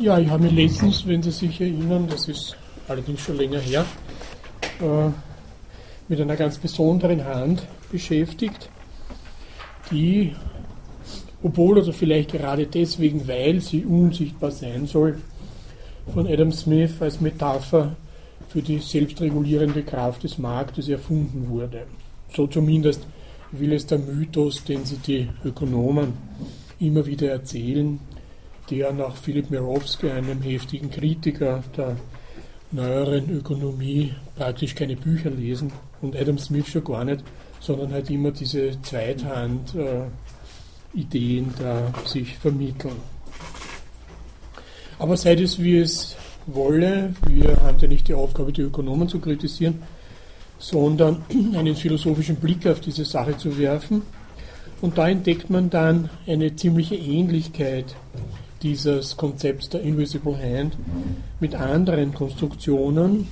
Ja, ich habe mich letztens, wenn Sie sich erinnern, das ist allerdings schon länger her, äh, mit einer ganz besonderen Hand beschäftigt, die, obwohl oder vielleicht gerade deswegen, weil sie unsichtbar sein soll, von Adam Smith als Metapher für die selbstregulierende Kraft des Marktes erfunden wurde. So zumindest will es der Mythos, den sie die Ökonomen immer wieder erzählen, der nach Philipp Mirowski, einem heftigen Kritiker der neueren Ökonomie, praktisch keine Bücher lesen und Adam Smith schon gar nicht, sondern halt immer diese Zweithand-Ideen äh, da sich vermitteln. Aber sei es wie es wolle, wir haben ja nicht die Aufgabe, die Ökonomen zu kritisieren, sondern einen philosophischen Blick auf diese Sache zu werfen. Und da entdeckt man dann eine ziemliche Ähnlichkeit dieses Konzepts der Invisible Hand mit anderen Konstruktionen,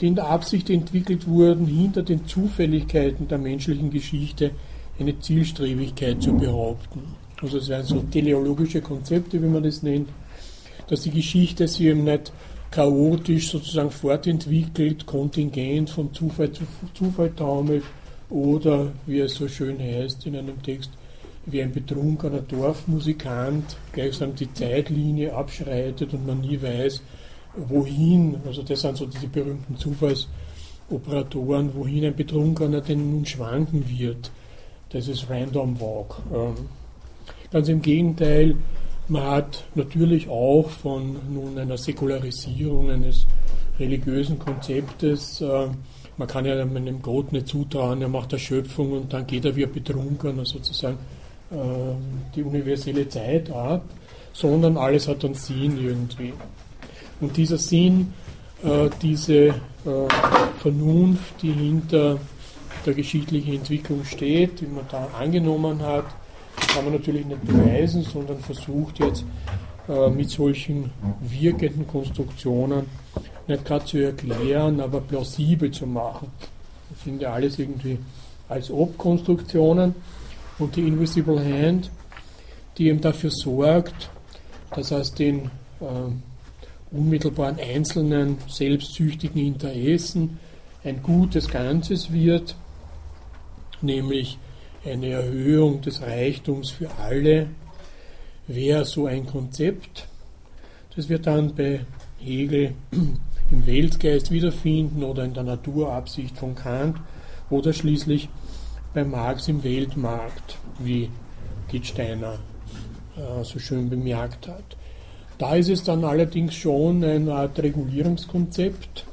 die in der Absicht entwickelt wurden, hinter den Zufälligkeiten der menschlichen Geschichte eine Zielstrebigkeit zu behaupten. Also es wären so teleologische Konzepte, wie man das nennt, dass die Geschichte sich eben nicht chaotisch sozusagen fortentwickelt, kontingent von Zufall zu Zufall taumelt oder, wie es so schön heißt in einem Text, wie ein betrunkener Dorfmusikant gleichsam die Zeitlinie abschreitet und man nie weiß, wohin, also das sind so diese berühmten Zufallsoperatoren, wohin ein Betrunkener denn nun schwanken wird. Das ist Random Walk. Ähm, ganz im Gegenteil, man hat natürlich auch von nun einer Säkularisierung eines religiösen Konzeptes, äh, man kann ja einem Gott nicht zutrauen, er macht Erschöpfung und dann geht er wie ein Betrunkener sozusagen die universelle Zeit ab, sondern alles hat einen Sinn irgendwie. Und dieser Sinn, äh, diese äh, Vernunft, die hinter der geschichtlichen Entwicklung steht, die man da angenommen hat, kann man natürlich nicht beweisen, sondern versucht jetzt mit solchen wirkenden Konstruktionen nicht gerade zu erklären, aber plausibel zu machen. Das sind ja alles irgendwie als Ob-Konstruktionen und die Invisible Hand, die eben dafür sorgt, dass aus den äh, unmittelbaren einzelnen selbstsüchtigen Interessen ein gutes Ganzes wird, nämlich eine Erhöhung des Reichtums für alle, wäre so ein Konzept. Das wird dann bei Hegel im Weltgeist wiederfinden oder in der Naturabsicht von Kant oder schließlich bei Marx im Weltmarkt, wie Gittsteiner äh, so schön bemerkt hat. Da ist es dann allerdings schon eine Art Regulierungskonzept,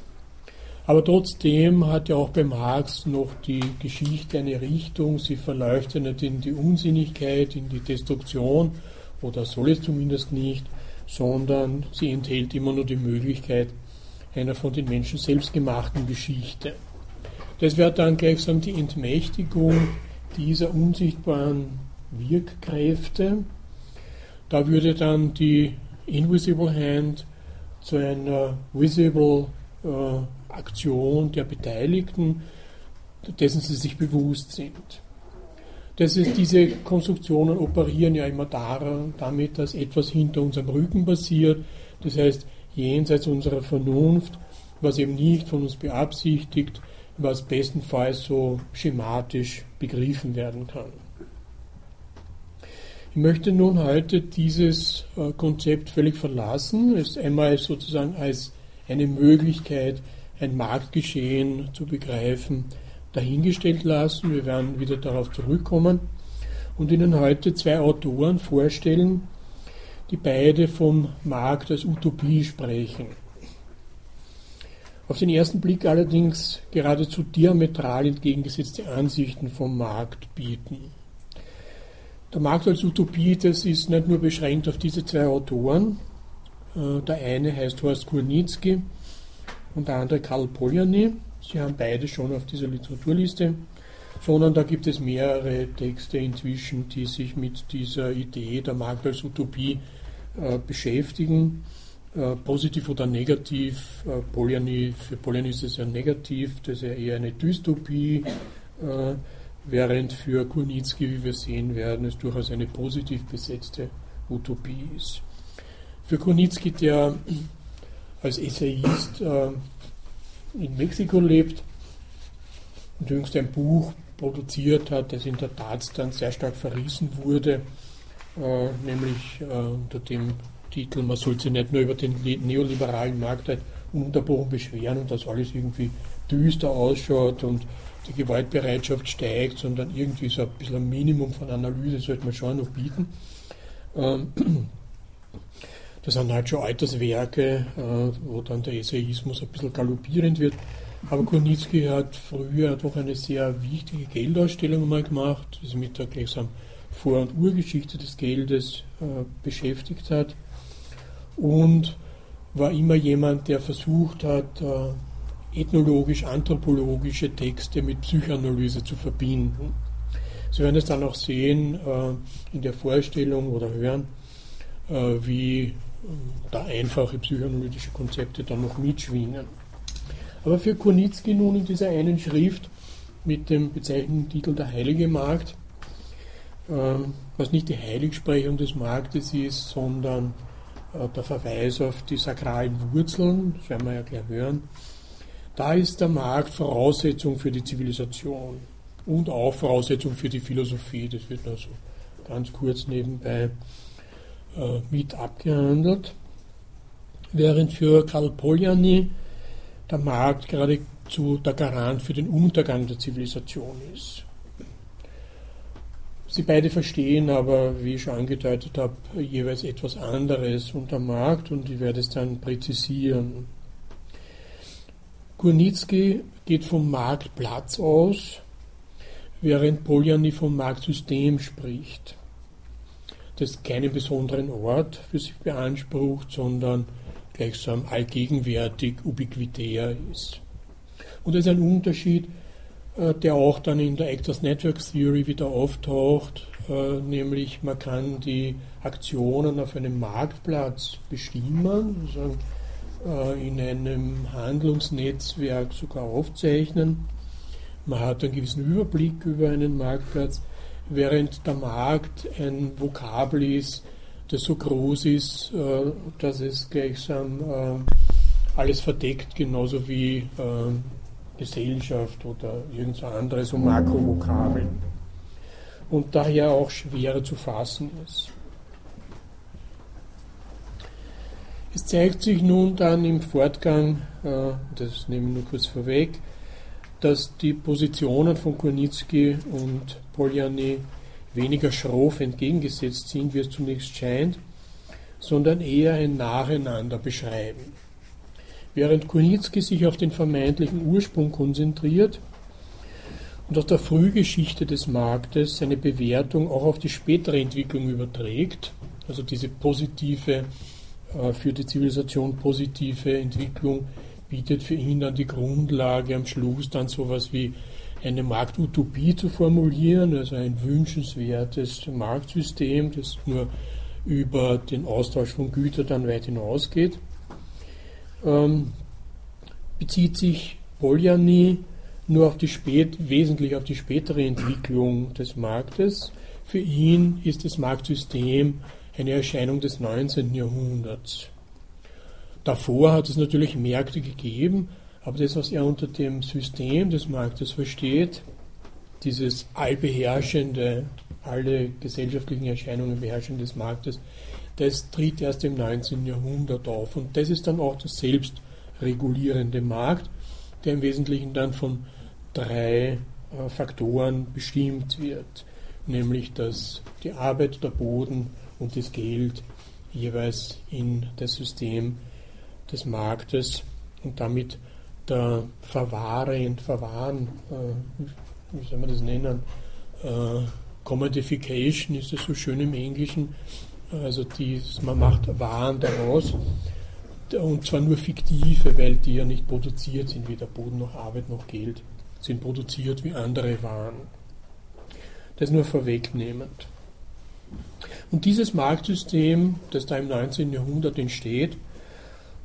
aber trotzdem hat ja auch bei Marx noch die Geschichte eine Richtung, sie verläuft ja nicht in die Unsinnigkeit, in die Destruktion, oder soll es zumindest nicht, sondern sie enthält immer nur die Möglichkeit einer von den Menschen selbst gemachten Geschichte. Das wäre dann gleichsam die Entmächtigung dieser unsichtbaren Wirkkräfte. Da würde dann die Invisible Hand zu einer Visible äh, Aktion der Beteiligten, dessen sie sich bewusst sind. Das ist, diese Konstruktionen operieren ja immer daran, damit, dass etwas hinter unserem Rücken passiert, das heißt jenseits unserer Vernunft, was eben nicht von uns beabsichtigt, was bestenfalls so schematisch begriffen werden kann. Ich möchte nun heute dieses äh, Konzept völlig verlassen, es einmal sozusagen als eine Möglichkeit, ein Marktgeschehen zu begreifen, dahingestellt lassen. Wir werden wieder darauf zurückkommen und Ihnen heute zwei Autoren vorstellen, die beide vom Markt als Utopie sprechen. Auf den ersten Blick allerdings geradezu diametral entgegengesetzte Ansichten vom Markt bieten. Der Markt als Utopie, das ist nicht nur beschränkt auf diese zwei Autoren. Äh, der eine heißt Horst Kurnitzki und der andere Karl Polanyi. Sie haben beide schon auf dieser Literaturliste, sondern da gibt es mehrere Texte inzwischen, die sich mit dieser Idee der Markt als Utopie äh, beschäftigen. Äh, positiv oder negativ. Äh, Polyany, für Polyany ist es ja negativ, das ist ja eher eine Dystopie, äh, während für Kurnitzki, wie wir sehen werden, es durchaus eine positiv besetzte Utopie ist. Für Konitzki, der als Essayist äh, in Mexiko lebt und jüngst ein Buch produziert hat, das in der Tat dann sehr stark verrissen wurde, äh, nämlich äh, unter dem Titel, man soll sich nicht nur über den neoliberalen Markt halt ununterbrochen beschweren und dass alles irgendwie düster ausschaut und die Gewaltbereitschaft steigt, sondern irgendwie so ein bisschen ein Minimum von Analyse sollte man schon noch bieten. Ähm, das sind halt schon Alterswerke, äh, wo dann der Essayismus ein bisschen galoppierend wird. Aber Kornitzki hat früher doch eine sehr wichtige Geldausstellung mal gemacht, die sich mit der gleichsam Vor- und Urgeschichte des Geldes äh, beschäftigt hat und war immer jemand, der versucht hat, äh, ethnologisch-anthropologische Texte mit Psychoanalyse zu verbinden. Sie werden es dann auch sehen äh, in der Vorstellung oder hören, äh, wie da einfache psychoanalytische Konzepte dann noch mitschwingen. Aber für Kornitzki nun in dieser einen Schrift mit dem bezeichnenden Titel Der Heilige Markt, was nicht die Heiligsprechung des Marktes ist, sondern der Verweis auf die sakralen Wurzeln, das werden wir ja gleich hören, da ist der Markt Voraussetzung für die Zivilisation und auch Voraussetzung für die Philosophie. Das wird also ganz kurz nebenbei äh, mit abgehandelt. Während für Karl Polanyi der Markt geradezu der Garant für den Untergang der Zivilisation ist. Sie beide verstehen aber, wie ich schon angedeutet habe, jeweils etwas anderes unter Markt und ich werde es dann präzisieren. Kurnitzki geht vom Marktplatz aus, während Poljany vom Marktsystem spricht, das keinen besonderen Ort für sich beansprucht, sondern gleichsam allgegenwärtig, ubiquitär ist. Und das ist ein Unterschied, der auch dann in der Actors Network Theory wieder auftaucht, äh, nämlich man kann die Aktionen auf einem Marktplatz bestimmen, äh, in einem Handlungsnetzwerk sogar aufzeichnen. Man hat einen gewissen Überblick über einen Marktplatz, während der Markt ein Vokabel ist, das so groß ist, dass es gleichsam alles verdeckt, genauso wie Gesellschaft oder irgend so andere so Makrovokabeln und daher auch schwerer zu fassen ist. Es zeigt sich nun dann im Fortgang, äh, das nehme ich nur kurz vorweg, dass die Positionen von Kornitzki und Poljany weniger schroff entgegengesetzt sind, wie es zunächst scheint, sondern eher ein Nacheinander beschreiben. Während Kunitzki sich auf den vermeintlichen Ursprung konzentriert und aus der Frühgeschichte des Marktes seine Bewertung auch auf die spätere Entwicklung überträgt, also diese positive, äh, für die Zivilisation positive Entwicklung bietet für ihn dann die Grundlage, am Schluss dann sowas wie eine Marktutopie zu formulieren, also ein wünschenswertes Marktsystem, das nur über den Austausch von Gütern dann weit hinausgeht ähm, bezieht sich Poljany nur auf die spät, wesentlich auf die spätere Entwicklung des Marktes. Für ihn ist das Marktsystem eine Erscheinung des 19. Jahrhunderts. Davor hat es natürlich Märkte gegeben, aber das, was er unter dem System des Marktes versteht, dieses allbeherrschende, alle gesellschaftlichen Erscheinungen beherrschende des Marktes, das tritt erst im 19. Jahrhundert auf. Und das ist dann auch der selbstregulierende Markt, der im Wesentlichen dann von drei äh, Faktoren bestimmt wird, nämlich dass die Arbeit, der Boden und das Geld jeweils in das System des Marktes und damit der Verwahren, Verwahren, äh, wie soll man das nennen, äh, Commodification ist es so schön im Englischen, also die, man macht Waren daraus, und zwar nur fiktive, weil die ja nicht produziert sind, weder Boden noch Arbeit noch Geld, sind produziert wie andere Waren. Das nur vorwegnehmend. Und dieses Marktsystem, das da im 19. Jahrhundert entsteht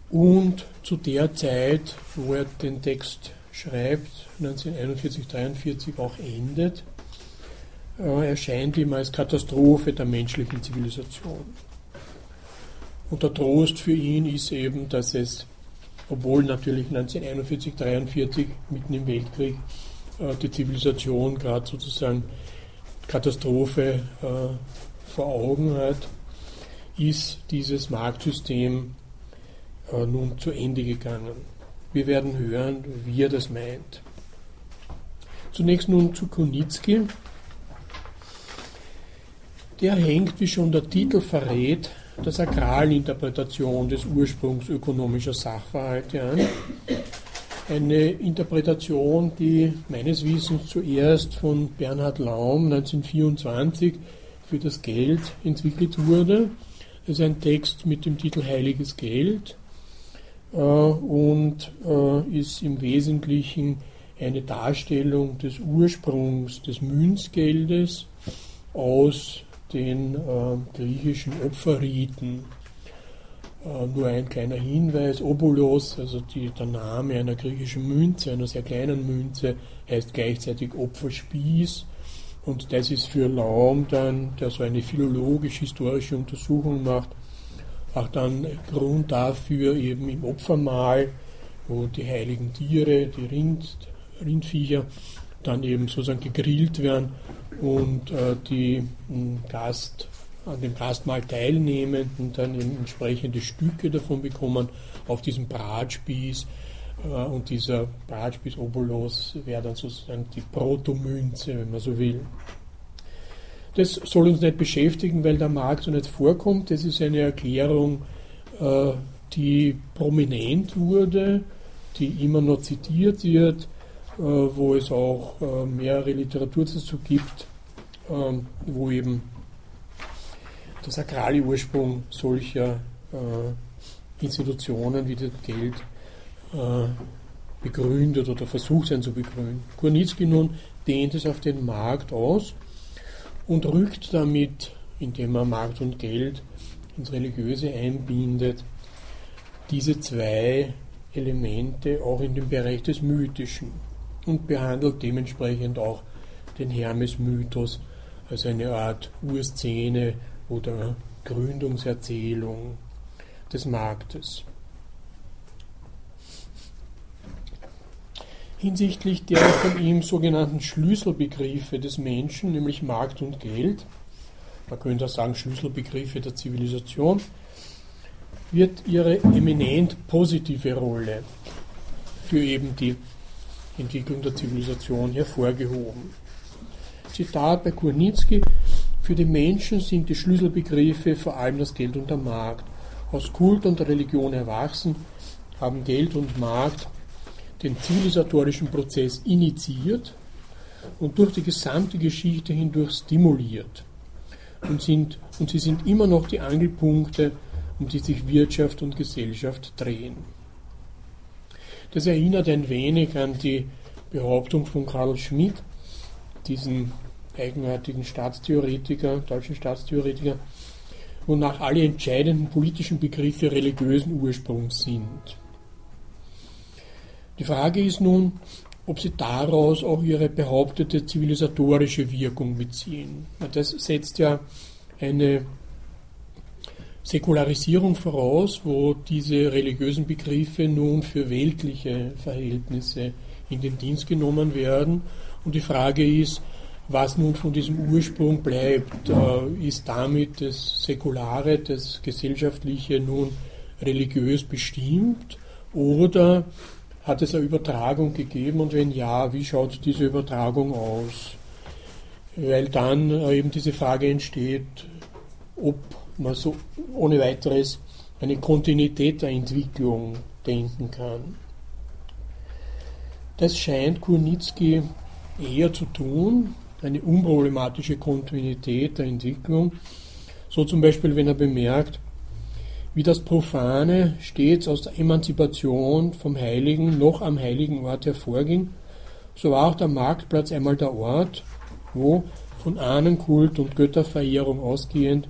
und zu der Zeit, wo er den Text schreibt, 1941, 1943 auch endet, erscheint ihm als Katastrophe der menschlichen Zivilisation. Und der Trost für ihn ist eben, dass es, obwohl natürlich 1941, 1943 mitten im Weltkrieg äh, die Zivilisation gerade sozusagen Katastrophe äh, vor Augen hat, ist dieses Marktsystem äh, nun zu Ende gegangen. Wir werden hören, wie er das meint. Zunächst nun zu Kunitzki. Der hängt, wie schon der Titel verrät, der sakralen Interpretation des Ursprungs ökonomischer Sachverhalte an. Eine Interpretation, die meines Wissens zuerst von Bernhard Laum 1924 für das Geld entwickelt wurde. Das ist ein Text mit dem Titel Heiliges Geld äh, und äh, ist im Wesentlichen eine Darstellung des Ursprungs des Münzgeldes aus den äh, griechischen Opferriten. Äh, nur ein kleiner Hinweis, Obolos, also die, der Name einer griechischen Münze, einer sehr kleinen Münze, heißt gleichzeitig Opferspieß. Und das ist für Laum dann, der so eine philologisch-historische Untersuchung macht, auch dann Grund dafür eben im Opfermahl, wo die heiligen Tiere, die Rind, Rindviecher, dann eben sozusagen gegrillt werden und äh, die Gast, an dem Gastmahl Teilnehmenden dann eben entsprechende Stücke davon bekommen auf diesem Bratspieß. Äh, und dieser Bratspieß Obolos wäre dann sozusagen die Protomünze, wenn man so will. Das soll uns nicht beschäftigen, weil der Markt so nicht vorkommt. Das ist eine Erklärung, äh, die prominent wurde, die immer noch zitiert wird, wo es auch äh, mehrere Literatur dazu gibt, ähm, wo eben der sakrale Ursprung solcher Institutionen wie das Geld begründet oder versucht sein zu begründen. Kurnitzki nun dehnt es auf den Markt aus und rückt damit, indem er Markt und Geld ins Religiöse einbindet, diese zwei Elemente auch in den Bereich des Mythischen und behandelt dementsprechend auch den Hermes-Mythos als eine Art Urszene oder Gründungserzählung des Marktes. hinsichtlich der von ihm sogenannten Schlüsselbegriffe des Menschen, nämlich Markt und Geld, man könnte auch sagen Schlüsselbegriffe der Zivilisation, wird ihre eminent positive Rolle für eben die Entwicklung der Zivilisation hervorgehoben. Zitat bei Kurnitzki, für die Menschen sind die Schlüsselbegriffe vor allem das Geld und der Markt. Aus Kult und Religion erwachsen haben Geld und Markt den zivilisatorischen Prozess initiiert und durch die gesamte Geschichte hindurch stimuliert. Und, sind, und sie sind immer noch die Angelpunkte, um die sich Wirtschaft und Gesellschaft drehen. Das erinnert ein wenig an die Behauptung von Karl Schmidt, diesem eigenartigen Staatstheoretiker, deutschen Staatstheoretiker, wonach alle entscheidenden politischen Begriffe religiösen Ursprungs sind. Die Frage ist nun, ob sie daraus auch ihre behauptete zivilisatorische Wirkung beziehen. Das setzt ja eine Säkularisierung voraus, wo diese religiösen Begriffe nun für weltliche Verhältnisse in den Dienst genommen werden. Und die Frage ist, was nun von diesem Ursprung bleibt. Äh, ist damit das Säkulare, das Gesellschaftliche nun religiös bestimmt oder hat es eine Übertragung gegeben und wenn ja, wie schaut diese Übertragung aus? Weil dann eben diese Frage entsteht, ob man so ohne weiteres eine Kontinuität der Entwicklung denken kann. Das scheint Kurnitzki eher zu tun, eine unproblematische Kontinuität der Entwicklung. So zum Beispiel, wenn er bemerkt, wie das Profane stets aus der Emanzipation vom Heiligen noch am heiligen Ort hervorging, so war auch der Marktplatz einmal der Ort, wo von Ahnenkult und Götterverehrung ausgehend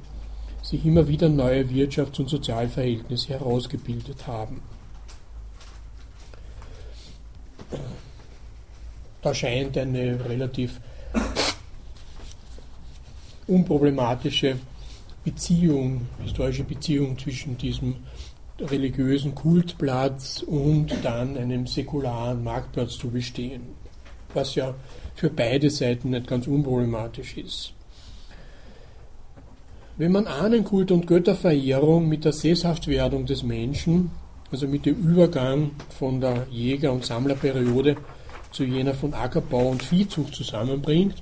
sich immer wieder neue Wirtschafts- und Sozialverhältnisse herausgebildet haben. Da scheint eine relativ unproblematische Beziehung, historische Beziehung zwischen diesem religiösen Kultplatz und dann einem säkularen Marktplatz zu bestehen, was ja für beide Seiten nicht ganz unproblematisch ist. Wenn man Ahnenkult und Götterverehrung mit der Sesshaftwerdung des Menschen, also mit dem Übergang von der Jäger- und Sammlerperiode zu jener von Ackerbau und Viehzucht zusammenbringt,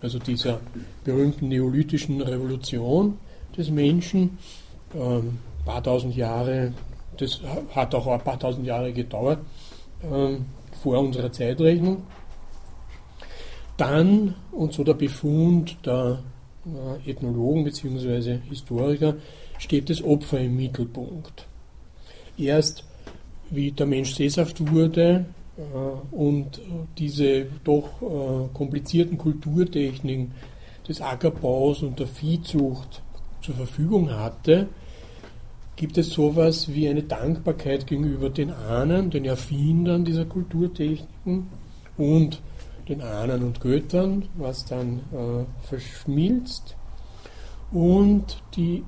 also dieser berühmten neolithischen Revolution des Menschen, ähm, paar tausend Jahre, das hat auch ein paar tausend Jahre gedauert, ähm, vor unserer Zeitrechnung. Dann, und so der Befund der äh, Ethnologen bzw. Historiker, steht das Opfer im Mittelpunkt. Erst wie der Mensch sesshaft wurde, äh, und diese doch äh, komplizierten Kulturtechniken des Ackerbaus und der Viehzucht zur Verfügung hatte, gibt es sowas wie eine Dankbarkeit gegenüber den Ahnen, den Erfindern dieser Kulturtechniken und den Ahnen und Göttern, was dann äh, verschmilzt, und die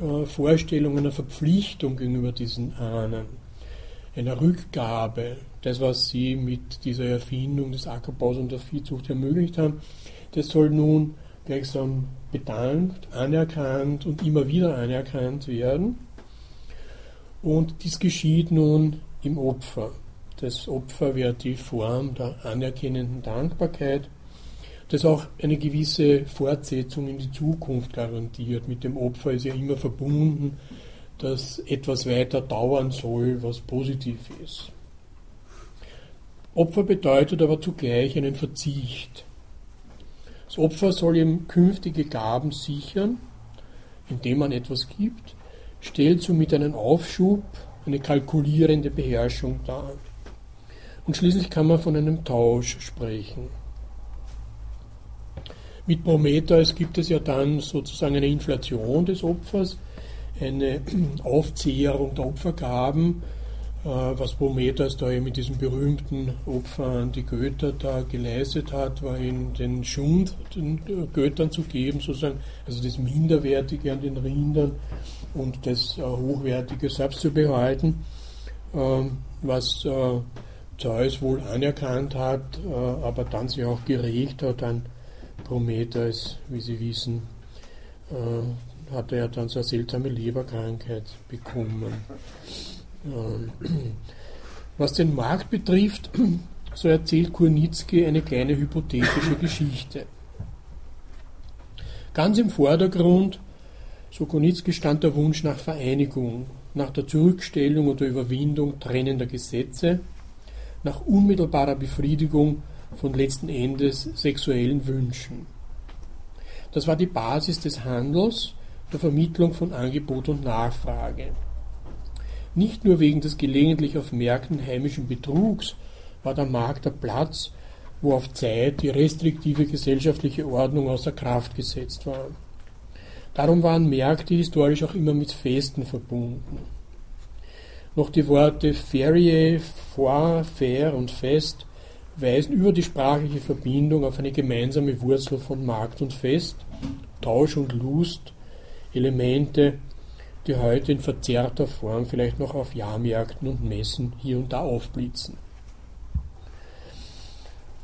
äh, Vorstellung einer Verpflichtung gegenüber diesen Ahnen, einer Rückgabe, das, was sie mit dieser Erfindung des Ackerbaus und der Viehzucht ermöglicht haben, das soll nun gleichsam bedankt, anerkannt und immer wieder anerkannt werden. Und dies geschieht nun im Opfer. Das Opfer wird die Form der anerkennenden Dankbarkeit, das auch eine gewisse Fortsetzung in die Zukunft garantiert. Mit dem Opfer ist ja immer verbunden, dass etwas weiter dauern soll, was positiv ist. Opfer bedeutet aber zugleich einen Verzicht. Das Opfer soll ihm künftige Gaben sichern, indem man etwas gibt, stellt somit einen Aufschub, eine kalkulierende Beherrschung dar. Und schließlich kann man von einem Tausch sprechen. Mit Prometheus gibt es ja dann sozusagen eine Inflation des Opfers, eine Aufzehrung der Opfergaben, äh, was Prometheus da mit diesem berühmten Opfer an die Götter da geleistet hat, war ihnen den Schund den äh, Göttern zu geben, sozusagen, also das Minderwertige an den Rindern und das äh, Hochwertige selbst zu behalten, ähm, was Zeus wohl anerkannt hat, aber dann sich auch geregt hat an Prometheus, wie Sie wissen, hat er dann so eine seltsame Leberkrankheit bekommen. Ähm, was den Markt betrifft, so erzählt Kurnitzki eine kleine hypothetische Geschichte. Ganz im Vordergrund, so Kurnitzki, stand der Wunsch nach Vereinigung, nach der Zurückstellung oder Überwindung trennender Gesetze, nach unmittelbarer Befriedigung von letzten Endes sexuellen Wünschen. Das war die Basis des Handels, der Vermittlung von Angebot und Nachfrage. Nicht nur wegen des gelegentlich auf Märkten heimischen Betrugs war der Markt der Platz, wo auf Zeit die restriktive gesellschaftliche Ordnung außer Kraft gesetzt war. Darum waren Märkte historisch auch immer mit Festen verbunden. Noch die Worte Ferie, Foire, Fair und Fest weisen über die sprachliche Verbindung auf eine gemeinsame Wurzel von Markt und Fest, Tausch und Lust, Elemente, die heute in verzerrter Form vielleicht noch auf Jahrmärkten und Messen hier und da aufblitzen.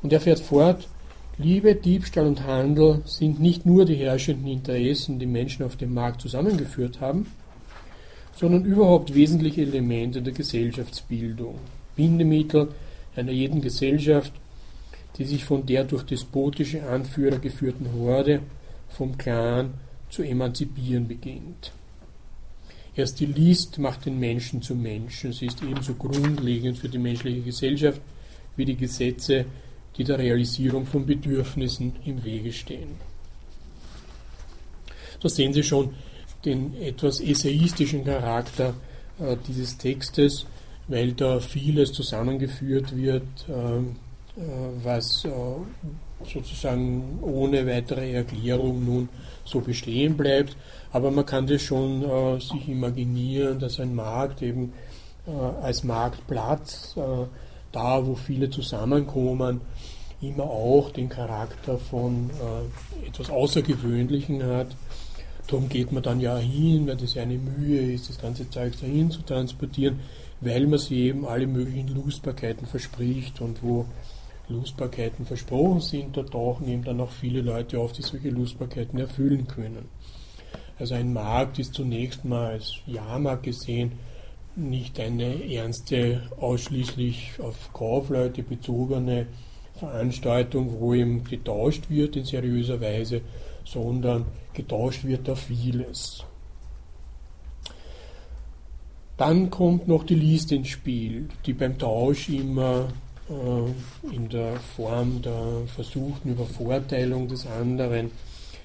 Und er fährt fort, Liebe, Diebstahl und Handel sind nicht nur die herrschenden Interessen, die Menschen auf dem Markt zusammengeführt haben, sondern überhaupt wesentliche Elemente der Gesellschaftsbildung, Bindemittel einer jeden Gesellschaft, die sich von der durch despotische Anführer geführten Horde vom Clan zu emanzipieren beginnt. Erst die List macht den Menschen zum Menschen. Sie ist ebenso grundlegend für die menschliche Gesellschaft wie die Gesetze, die der Realisierung von Bedürfnissen im Wege stehen. Da sehen Sie schon den etwas essayistischen Charakter äh, dieses Textes, weil da vieles zusammengeführt wird, äh, äh, was äh, sozusagen ohne weitere Erklärung nun so bestehen bleibt. Aber man kann das schon äh, sich imaginieren, dass ein Markt eben äh, als Marktplatz, äh, da wo viele zusammenkommen, immer auch den Charakter von äh, etwas Außergewöhnlichen hat. Darum geht man dann ja hin, weil das ja eine Mühe ist, das ganze Zeug dahin zu transportieren, weil man sich eben alle möglichen Lustbarkeiten verspricht und wo Lustbarkeiten versprochen sind, da tauchen eben dann auch viele Leute auf, die solche Lustbarkeiten erfüllen können. Also ein Markt ist zunächst mal als Jahrmarkt gesehen nicht eine ernste, ausschließlich auf Kaufleute bezogene Veranstaltung, wo eben getauscht wird in seriöser Weise, sondern getauscht wird da vieles. Dann kommt noch die Liste ins Spiel, die beim Tausch immer äh, in der Form der versuchten Übervorteilung des anderen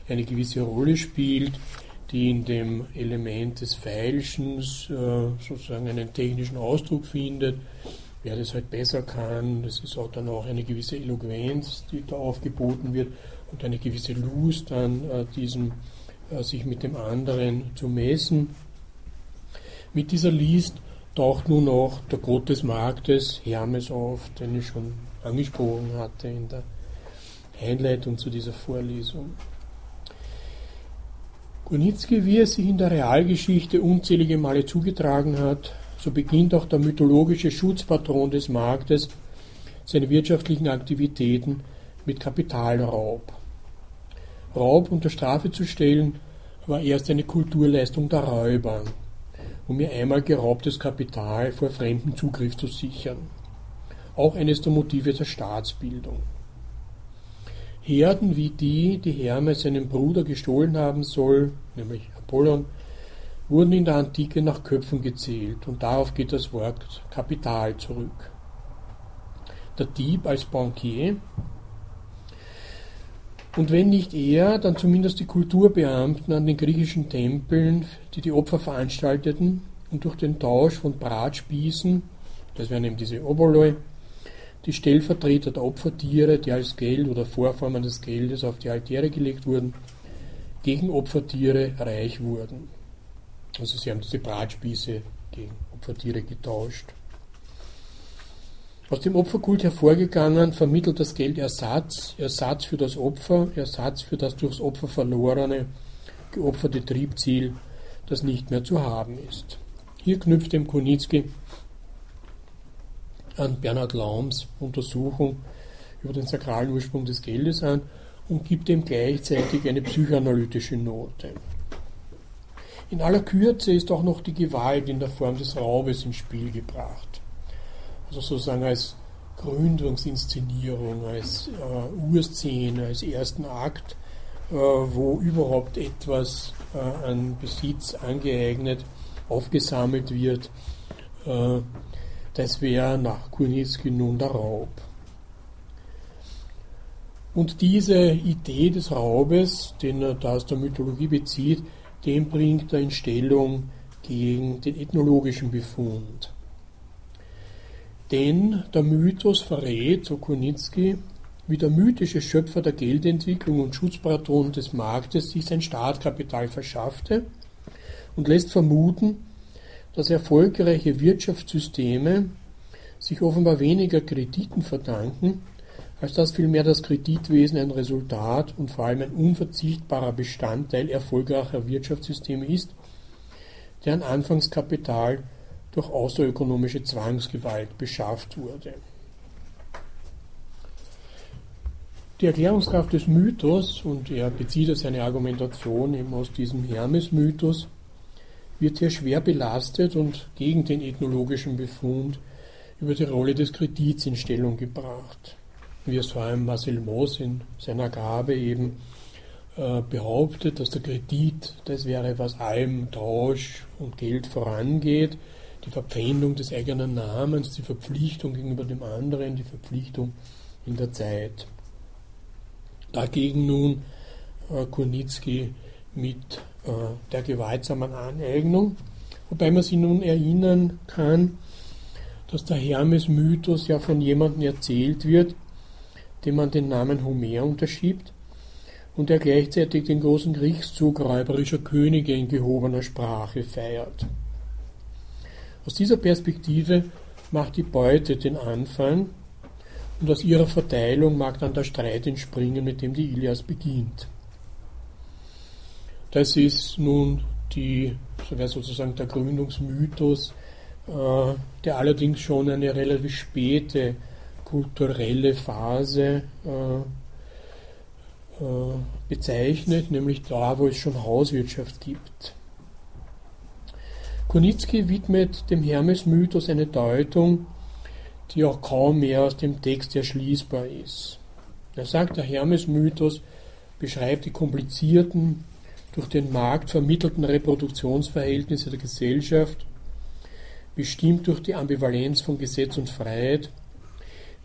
eine gewisse Rolle spielt, die in dem Element des Feilschens äh, sozusagen einen technischen Ausdruck findet. Wer das halt besser kann, das ist auch dann auch eine gewisse Eloquenz, die da aufgeboten wird und eine gewisse Lust an äh, diesem, äh, sich mit dem anderen zu messen. Mit dieser List taucht nun auch der Gott des Marktes, Hermes, auf, den ich schon angesprochen hatte in der Einleitung zu dieser Vorlesung. Kunitzki, wie es sich in der Realgeschichte unzählige Male zugetragen hat, so beginnt auch der mythologische Schutzpatron des Marktes seine wirtschaftlichen Aktivitäten mit Kapitalraub. Raub unter Strafe zu stellen, war erst eine Kulturleistung der Räuber, um ihr einmal geraubtes Kapital vor fremdem Zugriff zu sichern. Auch eines der Motive der Staatsbildung. Herden wie die, die Hermes seinem Bruder gestohlen haben soll, nämlich Apollon, wurden in der Antike nach Köpfen gezählt und darauf geht das Wort Kapital zurück. Der Dieb als Bankier und wenn nicht er, dann zumindest die Kulturbeamten an den griechischen Tempeln, die die Opfer veranstalteten und durch den Tausch von Bratspießen, das wären eben diese Oboloi, die Stellvertreter der Opfertiere, die als Geld oder Vorformen des Geldes auf die Altäre gelegt wurden, gegen Opfertiere reich wurden. Also sie haben diese Bratspieße gegen Opfertiere getauscht. Aus dem Opferkult hervorgegangen vermittelt das Geld Ersatz, Ersatz für das Opfer, Ersatz für das durchs Opfer verlorene, geopferte Triebziel, das nicht mehr zu haben ist. Hier knüpft dem Kunitzki an Bernhard Laums Untersuchung über den sakralen Ursprung des Geldes an und gibt ihm gleichzeitig eine psychoanalytische Note. In aller Kürze ist auch noch die Gewalt in der Form des Raubes ins Spiel gebracht. Also sozusagen als Gründungsinszenierung, als äh, Urszene, als ersten Akt, äh, wo überhaupt etwas äh, an Besitz angeeignet, aufgesammelt wird. Äh, das wäre nach Kurnitzki nun der Raub. Und diese Idee des Raubes, den er da aus der Mythologie bezieht, den bringt er in Stellung gegen den ethnologischen Befund. Denn der Mythos verrät, so Kurnitzki, wie der mythische Schöpfer der Geldentwicklung und Schutzpatron des Marktes sich sein Startkapital verschaffte und lässt vermuten, dass erfolgreiche Wirtschaftssysteme sich offenbar weniger Krediten verdanken, als dass vielmehr das Kreditwesen ein Resultat und vor allem ein unverzichtbarer Bestandteil erfolgreicher Wirtschaftssysteme ist, deren Anfangskapital durch außerökonomische Zwangsgewalt beschafft wurde. Die Erklärungskraft des Mythos, und er bezieht seine Argumentation eben aus diesem Hermes-Mythos, wird hier schwer belastet und gegen den ethnologischen Befund über die Rolle des Kredits in Stellung gebracht. Wie es vor allem Marcel Moos in seiner Gabe eben äh, behauptet, dass der Kredit das wäre, was allem Tausch und Geld vorangeht, die Verpfändung des eigenen Namens, die Verpflichtung gegenüber dem anderen, die Verpflichtung in der Zeit. Dagegen nun äh, Kurnitzki mit äh, der gewaltsamen Aneignung, wobei man sich nun erinnern kann, dass der Hermes-Mythos ja von jemandem erzählt wird, dem man den Namen Homer unterschiebt und der gleichzeitig den großen Kriegszug räuberischer Könige in gehobener Sprache feiert. Aus dieser Perspektive macht die Beute den Anfang und aus ihrer Verteilung mag dann der Streit entspringen, mit dem die Ilias beginnt. Das ist nun die, so wäre sozusagen der Gründungsmythos, äh, der allerdings schon eine relativ späte kulturelle Phase äh, äh, bezeichnet, nämlich da, wo es schon Hauswirtschaft gibt. Kunitzki widmet dem Hermes-Mythos eine Deutung, die auch kaum mehr aus dem Text erschließbar ist. Er sagt, der Hermes-Mythos beschreibt die komplizierten, durch den Markt vermittelten Reproduktionsverhältnisse der Gesellschaft, bestimmt durch die Ambivalenz von Gesetz und Freiheit,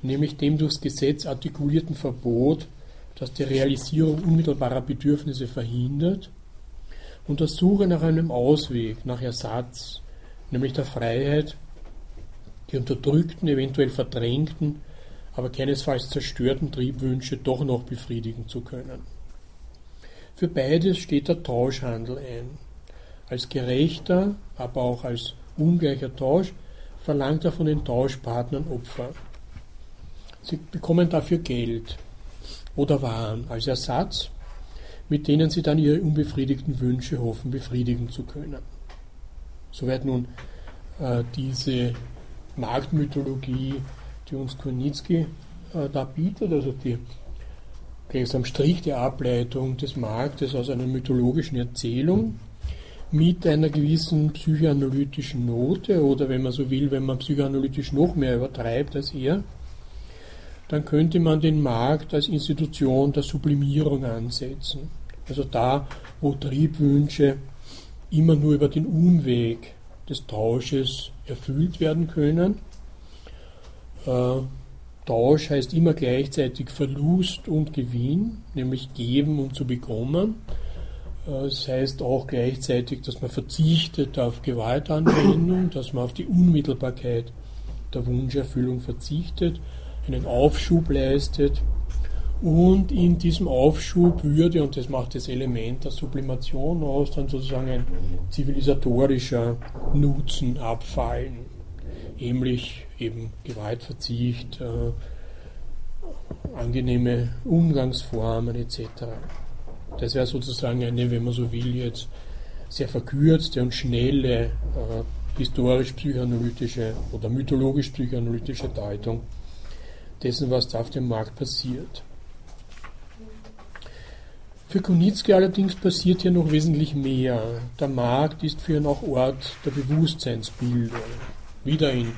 nämlich dem durchs Gesetz artikulierten Verbot, das die Realisierung unmittelbarer Bedürfnisse verhindert, und der Suche nach einem Ausweg, nach Ersatz, nämlich der Freiheit, die unterdrückten, eventuell verdrängten, aber keinesfalls zerstörten Triebwünsche doch noch befriedigen zu können. Für beides steht der Tauschhandel ein. Als gerechter, aber auch als ungleicher Tausch verlangt er von den Tauschpartnern Opfer. Sie bekommen dafür Geld oder Waren als Ersatz, mit denen sie dann ihre unbefriedigten Wünsche hoffen, befriedigen zu können. Soweit nun äh, diese Marktmythologie, die uns Koenitzki äh, da bietet, also die gleichsam strikte Ableitung des Marktes aus einer mythologischen Erzählung mit einer gewissen psychoanalytischen Note oder wenn man so will, wenn man psychoanalytisch noch mehr übertreibt als er, dann könnte man den Markt als Institution der Sublimierung ansetzen. Also da, wo Triebwünsche immer nur über den Umweg des Tausches erfüllt werden können. Äh, Tausch heißt immer gleichzeitig Verlust und Gewinn, nämlich geben und zu bekommen. Äh, es heißt auch gleichzeitig, dass man verzichtet auf Gewaltanwendung, dass man auf die Unmittelbarkeit der Wunscherfüllung verzichtet, einen Aufschub leistet und in diesem Aufschub würde, und das macht das Element der Sublimation aus, dann sozusagen ein zivilisatorischer Nutzen abfallen. Nämlich eben Gewaltverzicht, äh, angenehme Umgangsformen etc. Das wäre sozusagen eine, wenn man so will, jetzt sehr verkürzte und schnelle äh, historisch-psychoanalytische oder mythologisch-psychoanalytische Deutung dessen, was da auf dem Markt passiert. Für Kunitzki allerdings passiert hier noch wesentlich mehr. Der Markt ist für ihn auch Ort der Bewusstseinsbildung. Wieder in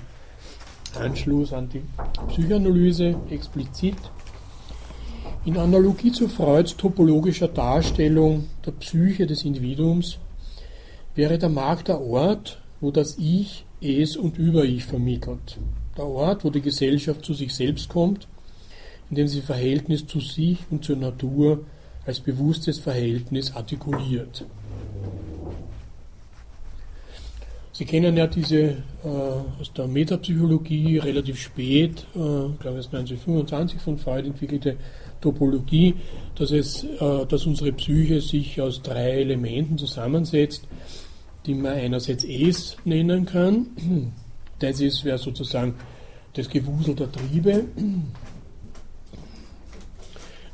Anschluss an die Psychoanalyse explizit. In Analogie zu Freuds topologischer Darstellung der Psyche des Individuums wäre der Markt der Ort, wo das Ich, Es und Über-Ich vermittelt. Der Ort, wo die Gesellschaft zu sich selbst kommt, indem sie Verhältnis zu sich und zur Natur als bewusstes Verhältnis artikuliert. Sie kennen ja diese äh, aus der Metapsychologie relativ spät, äh, ich glaube es 1925 von Freud entwickelte Topologie, dass, es, äh, dass unsere Psyche sich aus drei Elementen zusammensetzt, die man einerseits Es nennen kann. Das ist wäre sozusagen das Gewusel der Triebe,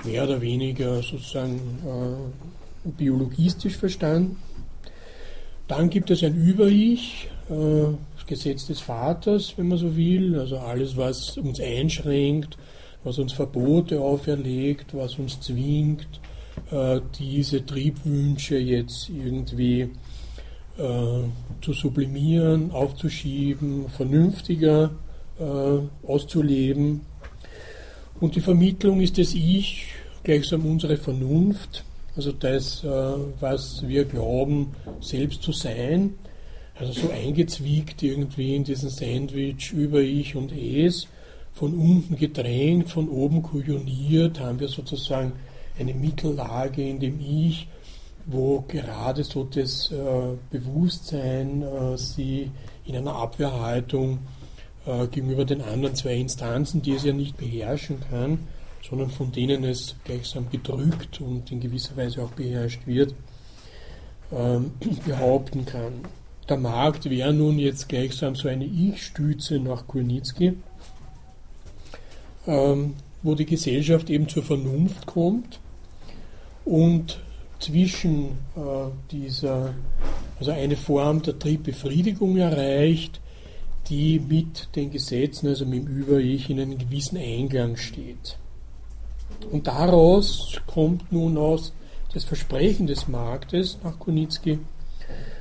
mehr oder weniger sozusagen äh, biologistisch verstanden. Dann gibt es ein Über-Ich, äh, das Gesetz des Vaters, wenn man so will, also alles, was uns einschränkt, was uns Verbote auferlegt, was uns zwingt, äh, diese Triebwünsche jetzt irgendwie äh, zu sublimieren, aufzuschieben, vernünftiger äh, auszuleben. Und die Vermittlung ist das Ich, gleichsam unsere Vernunft, also das, äh, was wir glauben, selbst zu sein, also so eingezwiegt irgendwie in diesen Sandwich über Ich und Es, von unten gedrängt, von oben kujoniert, haben wir sozusagen eine Mittellage in dem Ich, wo gerade so das äh, Bewusstsein äh, sie in einer Abwehrhaltung äh, gegenüber den anderen zwei Instanzen, die es ja nicht beherrschen kann, sondern von denen es gleichsam gedrückt und in gewisser Weise auch beherrscht wird, ähm, behaupten kann. Der Markt wäre nun jetzt gleichsam so eine Ich-Stütze nach Kulnitzki, ähm, wo die Gesellschaft eben zur Vernunft kommt und zwischen äh, dieser, also eine Form der Triebbefriedigung erreicht, die mit den Gesetzen, also mit dem Über-Ich, in einem gewissen Einklang steht. Und daraus kommt nun aus das Versprechen des Marktes nach Kunitzki,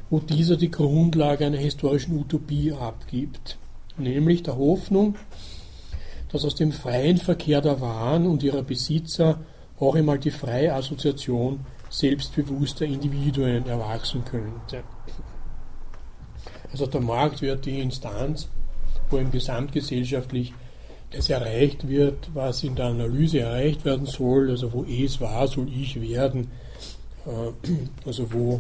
wo dieser die Grundlage einer historischen Utopie abgibt, nämlich der Hoffnung, dass aus dem freien Verkehr der Waren und ihrer Besitzer auch einmal die freie Assoziation selbstbewusster Individuen erwachsen könnte. Also der Markt wird die Instanz, wo im gesamtgesellschaftlich das erreicht wird, was in der Analyse erreicht werden soll, also wo es war, soll ich werden, äh, also wo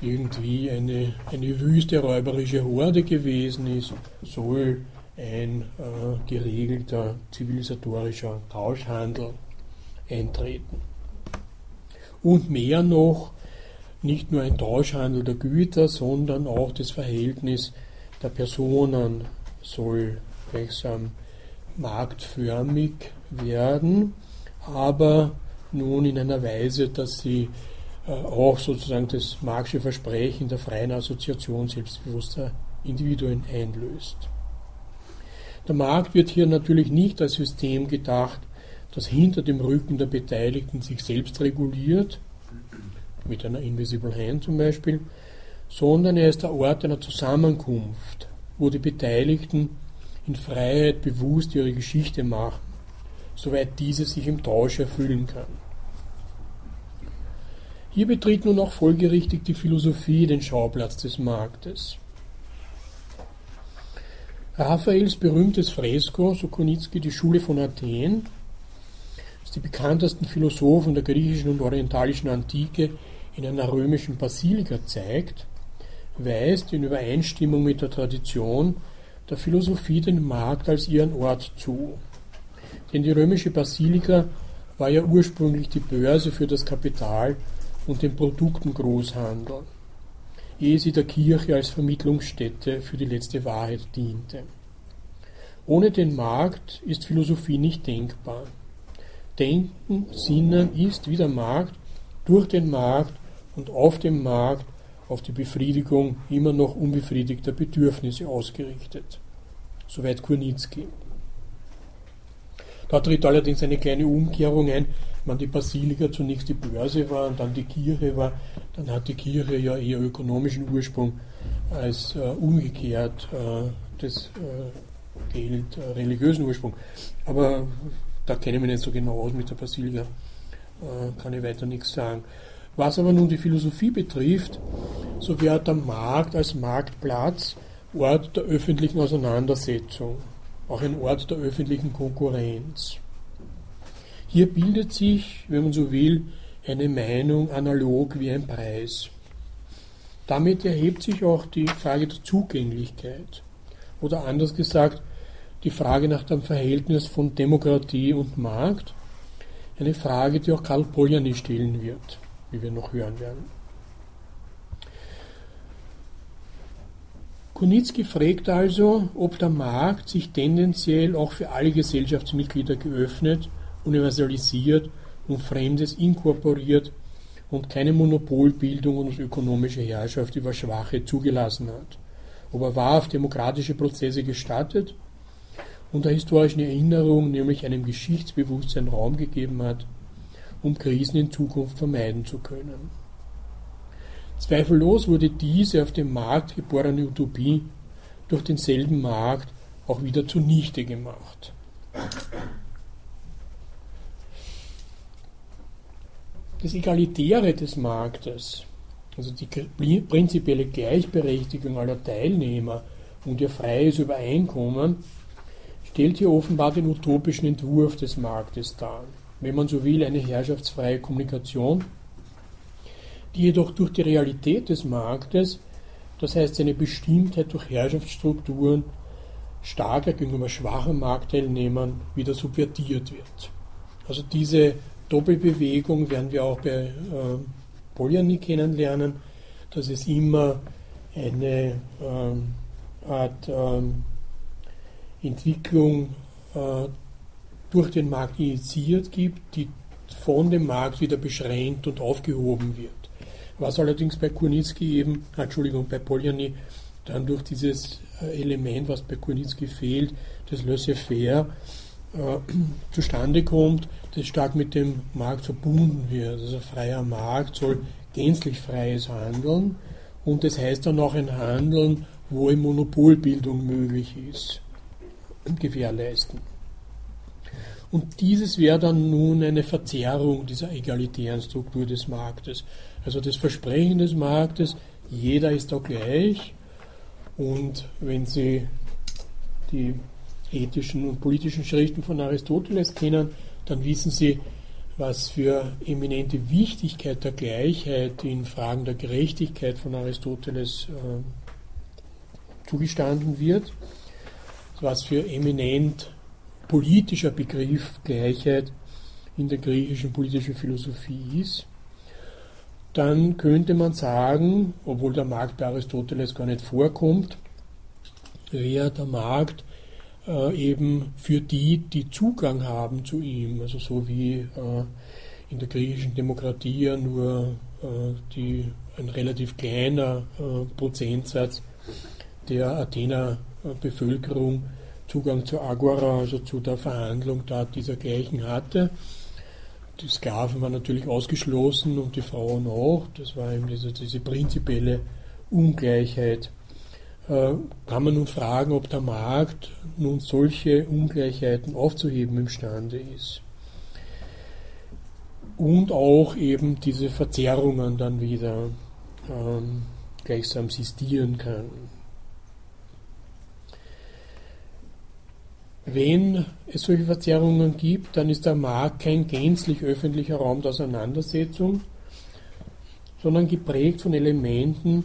irgendwie eine, eine wüste räuberische Horde gewesen ist, soll ein äh, geregelter zivilisatorischer Tauschhandel eintreten. Und mehr noch, nicht nur ein Tauschhandel der Güter, sondern auch das Verhältnis der Personen soll gleichsam marktförmig werden, aber nun in einer Weise, dass sie äh, auch sozusagen das Marxische Versprechen der freien Assoziation selbstbewusster Individuen einlöst. Der Markt wird hier natürlich nicht als System gedacht, das hinter dem Rücken der Beteiligten sich selbst reguliert, mit einer Invisible Hand zum Beispiel, sondern er ist der Ort einer Zusammenkunft, wo die Beteiligten in Freiheit bewusst ihre Geschichte machen, soweit diese sich im Tausch erfüllen kann. Hier betritt nun auch folgerichtig die Philosophie den Schauplatz des Marktes. Raphaels berühmtes Fresko, so Konitzki, die Schule von Athen, das die bekanntesten Philosophen der griechischen und orientalischen Antike in einer römischen Basilika zeigt, weist in Übereinstimmung mit der Tradition der Philosophie den Markt als ihren Ort zu. Denn die römische Basilika war ja ursprünglich die Börse für das Kapital und den Produktengroßhandel, ehe sie der Kirche als Vermittlungsstätte für die letzte Wahrheit diente. Ohne den Markt ist Philosophie nicht denkbar. Denken, Sinnen ist wie der Markt durch den Markt und auf dem Markt auf die Befriedigung immer noch unbefriedigter Bedürfnisse ausgerichtet. Soweit Kurnitzki. Da tritt allerdings eine kleine Umkehrung ein. Wenn die Basilika zunächst die Börse war und dann die Kirche war, dann hat die Kirche ja eher ökonomischen Ursprung als äh, umgekehrt äh, das äh, Geld äh, religiösen Ursprung. Aber da kenne ich mich nicht so genau aus mit der Basilika, äh, kann ich weiter nichts sagen. Was aber nun die Philosophie betrifft, so wird der Markt als Marktplatz Ort der öffentlichen Auseinandersetzung, auch ein Ort der öffentlichen Konkurrenz. Hier bildet sich, wenn man so will, eine Meinung analog wie ein Preis. Damit erhebt sich auch die Frage der Zugänglichkeit oder anders gesagt die Frage nach dem Verhältnis von Demokratie und Markt, eine Frage, die auch Karl Polanyi stellen wird wie wir noch hören werden. Kunitzki fragt also, ob der Markt sich tendenziell auch für alle Gesellschaftsmitglieder geöffnet, universalisiert und Fremdes inkorporiert und keine Monopolbildung und ökonomische Herrschaft über Schwache zugelassen hat. Ob er wahrhaft demokratische Prozesse gestattet und der historischen Erinnerung, nämlich einem Geschichtsbewusstsein Raum gegeben hat, um Krisen in Zukunft vermeiden zu können. Zweifellos wurde diese auf dem Markt geborene Utopie durch denselben Markt auch wieder zunichte gemacht. Das Egalitäre des Marktes, also die prinzipielle Gleichberechtigung aller Teilnehmer und ihr freies Übereinkommen, stellt hier offenbar den utopischen Entwurf des Marktes dar wenn man so will, eine herrschaftsfreie Kommunikation, die jedoch durch die Realität des Marktes, das heißt seine Bestimmtheit durch Herrschaftsstrukturen, starker gegenüber schwachen Marktteilnehmern wieder subvertiert wird. Also diese Doppelbewegung werden wir auch bei äh, Polanyi kennenlernen, dass es immer eine ähm, Art ähm, Entwicklung äh, durch den Markt initiiert gibt, die von dem Markt wieder beschränkt und aufgehoben wird. Was allerdings bei Kurnitzki eben, Entschuldigung, bei Poljani dann durch dieses äh, Element, was bei Kurnitzki fehlt, das Laissez-faire, äh, zustande kommt, das stark mit dem Markt verbunden wird. Also freier Markt soll gänzlich freies Handeln und das heißt dann auch ein Handeln, wo eine Monopolbildung möglich ist, gewährleisten. Und dieses wäre dann nun eine Verzerrung dieser egalitären Struktur des Marktes. Also das Versprechen des Marktes, jeder ist da gleich. Und wenn Sie die ethischen und politischen Schriften von Aristoteles kennen, dann wissen Sie, was für eminente Wichtigkeit der Gleichheit in Fragen der Gerechtigkeit von Aristoteles äh, zugestanden wird, was für eminent politischer Begriff Gleichheit in der griechischen politischen Philosophie ist, dann könnte man sagen, obwohl der Markt bei Aristoteles gar nicht vorkommt, wäre der Markt äh, eben für die, die Zugang haben zu ihm, also so wie äh, in der griechischen Demokratie ja nur äh, die, ein relativ kleiner äh, Prozentsatz der Athener äh, Bevölkerung Zugang zur Agora, also zu der Verhandlung da diesergleichen hatte. Die Sklaven waren natürlich ausgeschlossen und die Frauen auch. Das war eben diese, diese prinzipielle Ungleichheit äh, kann man nun fragen, ob der Markt nun solche Ungleichheiten aufzuheben imstande ist. Und auch eben diese Verzerrungen dann wieder ähm, gleichsam sistieren kann. Wenn es solche Verzerrungen gibt, dann ist der Markt kein gänzlich öffentlicher Raum der Auseinandersetzung, sondern geprägt von Elementen,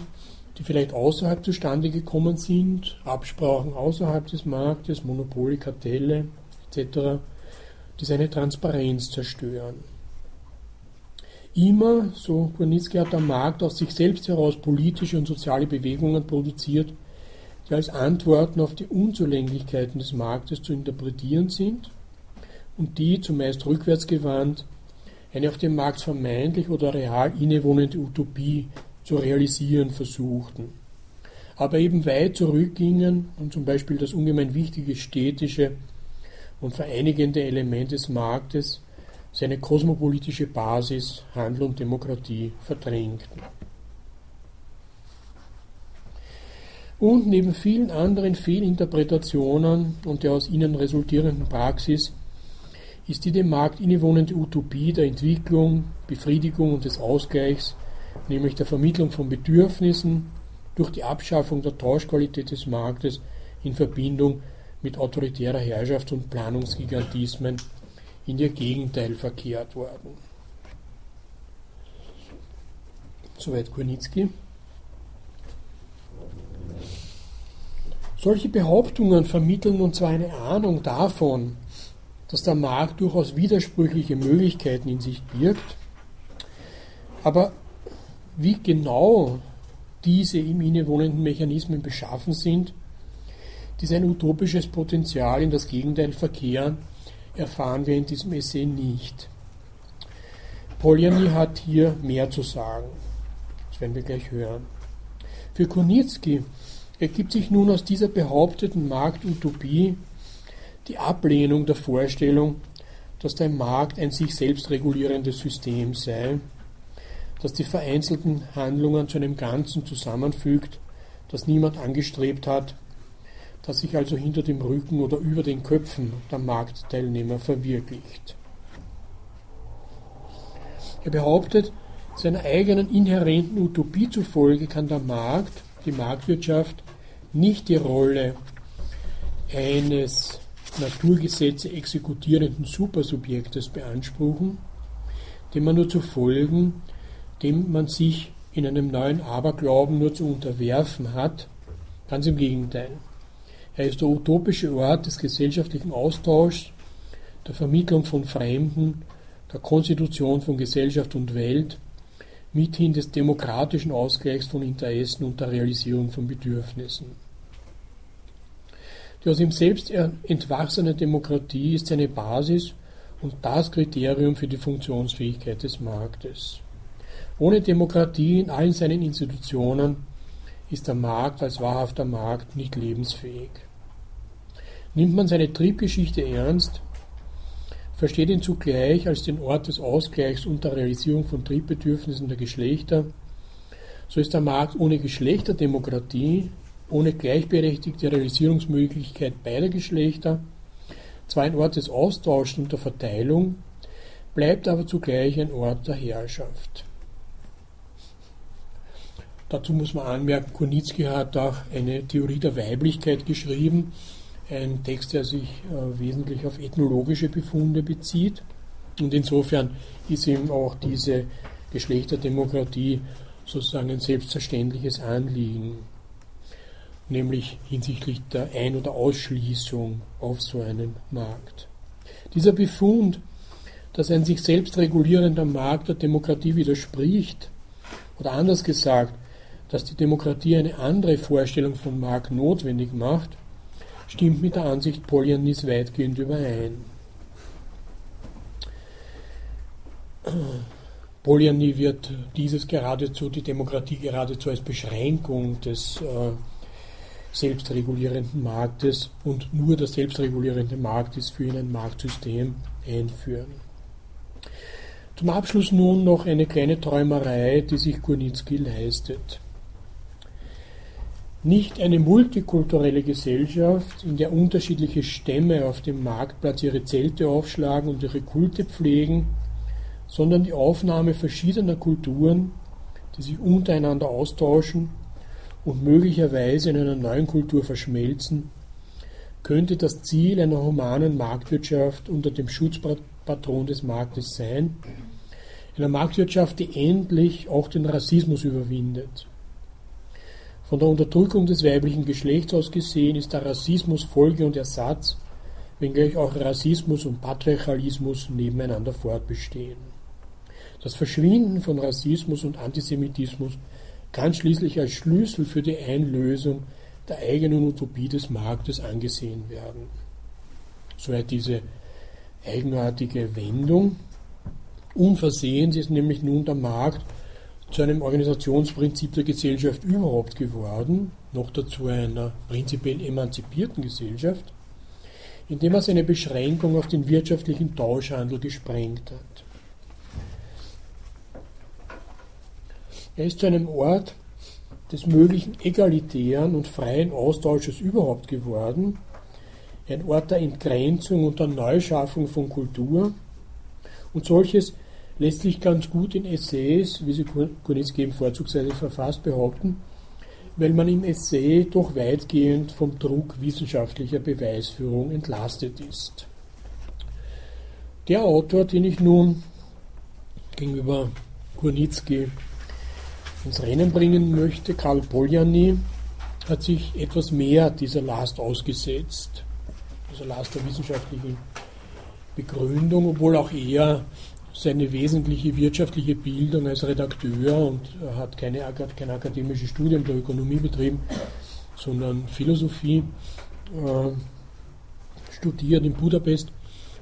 die vielleicht außerhalb zustande gekommen sind, Absprachen außerhalb des Marktes, Monopole, Kartelle etc., die seine Transparenz zerstören. Immer, so Kurnitzki, hat der Markt aus sich selbst heraus politische und soziale Bewegungen produziert, die als Antworten auf die Unzulänglichkeiten des Marktes zu interpretieren sind und die, zumeist rückwärtsgewandt, eine auf dem Markt vermeintlich oder real innewohnende Utopie zu realisieren versuchten. Aber eben weit zurückgingen und zum Beispiel das ungemein wichtige städtische und vereinigende Element des Marktes, seine kosmopolitische Basis, Handel und Demokratie verdrängten. Und neben vielen anderen Fehlinterpretationen und der aus ihnen resultierenden Praxis ist die dem Markt innewohnende Utopie der Entwicklung, Befriedigung und des Ausgleichs nämlich der Vermittlung von Bedürfnissen durch die Abschaffung der Tauschqualität des Marktes in Verbindung mit autoritärer Herrschaft und Planungsgigantismen in ihr Gegenteil verkehrt worden. Soweit Kurnitzki. Solche Behauptungen vermitteln uns zwar eine Ahnung davon, dass der Markt durchaus widersprüchliche Möglichkeiten in sich birgt, aber wie genau diese im innewohnenden Mechanismen beschaffen sind, die sein utopisches Potenzial in das Gegenteil verkehren, erfahren wir in diesem Essay nicht. Poljani hat hier mehr zu sagen. Das werden wir gleich hören. Für Kunitzki ergibt sich nun aus dieser behaupteten Marktutopie die Ablehnung der Vorstellung, dass der Markt ein sich selbst regulierendes System sei das die vereinzelten Handlungen zu einem Ganzen zusammenfügt, das niemand angestrebt hat, das sich also hinter dem Rücken oder über den Köpfen der Marktteilnehmer verwirklicht. Er behauptet, seiner eigenen inhärenten Utopie zufolge kann der Markt, die Marktwirtschaft, nicht die Rolle eines Naturgesetze exekutierenden Supersubjektes beanspruchen, dem man nur zu folgen dem man sich in einem neuen Aberglauben nur zu unterwerfen hat. Ganz im Gegenteil. Er ist der utopische Ort des gesellschaftlichen Austauschs, der Vermittlung von Fremden, der Konstitution von Gesellschaft und Welt, mithin des demokratischen Ausgleichs von Interessen und der Realisierung von Bedürfnissen. Die aus ihm selbst entwachsene Demokratie ist seine Basis und das Kriterium für die Funktionsfähigkeit des Marktes. Ohne Demokratie in allen seinen Institutionen ist der Markt als wahrhafter Markt nicht lebensfähig. Nimmt man seine Triebgeschichte ernst, versteht ihn zugleich als den Ort des Ausgleichs und der Realisierung von Triebbedürfnissen der Geschlechter, so ist der Markt ohne Geschlechterdemokratie, ohne gleichberechtigte Realisierungsmöglichkeit beider Geschlechter zwar ein Ort des Austauschs und der Verteilung, bleibt aber zugleich ein Ort der Herrschaft. Dazu muss man anmerken, Kurnitzki hat auch eine Theorie der Weiblichkeit geschrieben, ein Text, der sich äh, wesentlich auf ethnologische Befunde bezieht. Und insofern ist ihm auch diese Geschlechterdemokratie sozusagen ein selbstverständliches Anliegen, nämlich hinsichtlich der Ein- oder Ausschließung auf so einen Markt. Dieser Befund, dass ein sich selbst regulierender Markt der Demokratie widerspricht, oder anders gesagt, dass die Demokratie eine andere Vorstellung von Markt notwendig macht, stimmt mit der Ansicht Polyanis weitgehend überein. Polyanie wird dieses geradezu, die Demokratie geradezu als Beschränkung des äh, selbstregulierenden Marktes und nur der selbstregulierende Markt ist für ihn ein Marktsystem einführen. Zum Abschluss nun noch eine kleine Träumerei, die sich Kurnitzki leistet. Nicht eine multikulturelle Gesellschaft, in der unterschiedliche Stämme auf dem Marktplatz ihre Zelte aufschlagen und ihre Kulte pflegen, sondern die Aufnahme verschiedener Kulturen, die sich untereinander austauschen und möglicherweise in einer neuen Kultur verschmelzen, könnte das Ziel einer humanen Marktwirtschaft unter dem Schutzpatron des Marktes sein, einer Marktwirtschaft, die endlich auch den Rassismus überwindet von der Unterdrückung des weiblichen Geschlechts aus gesehen ist der Rassismus Folge und Ersatz, wenngleich auch Rassismus und Patriarchalismus nebeneinander fortbestehen. Das Verschwinden von Rassismus und Antisemitismus kann schließlich als Schlüssel für die Einlösung der eigenen Utopie des Marktes angesehen werden. Soweit diese eigenartige Wendung. Unversehens ist nämlich nun der Markt zu einem Organisationsprinzip der Gesellschaft überhaupt geworden, noch dazu einer prinzipiell emanzipierten Gesellschaft, indem er seine Beschränkung auf den wirtschaftlichen Tauschhandel gesprengt hat. Er ist zu einem Ort des möglichen egalitären und freien Austausches überhaupt geworden, ein Ort der Entgrenzung und der Neuschaffung von Kultur und solches lässt sich ganz gut in Essays, wie sie Kunitzki eben vorzugsweise verfasst, behaupten, weil man im Essay doch weitgehend vom Druck wissenschaftlicher Beweisführung entlastet ist. Der Autor, den ich nun gegenüber Kurnitzki ins Rennen bringen möchte, Karl Poljany, hat sich etwas mehr dieser Last ausgesetzt, dieser Last der wissenschaftlichen Begründung, obwohl auch er seine wesentliche wirtschaftliche Bildung als Redakteur und hat keine, kein akademisches Studium der Ökonomie betrieben, sondern Philosophie äh, studiert in Budapest,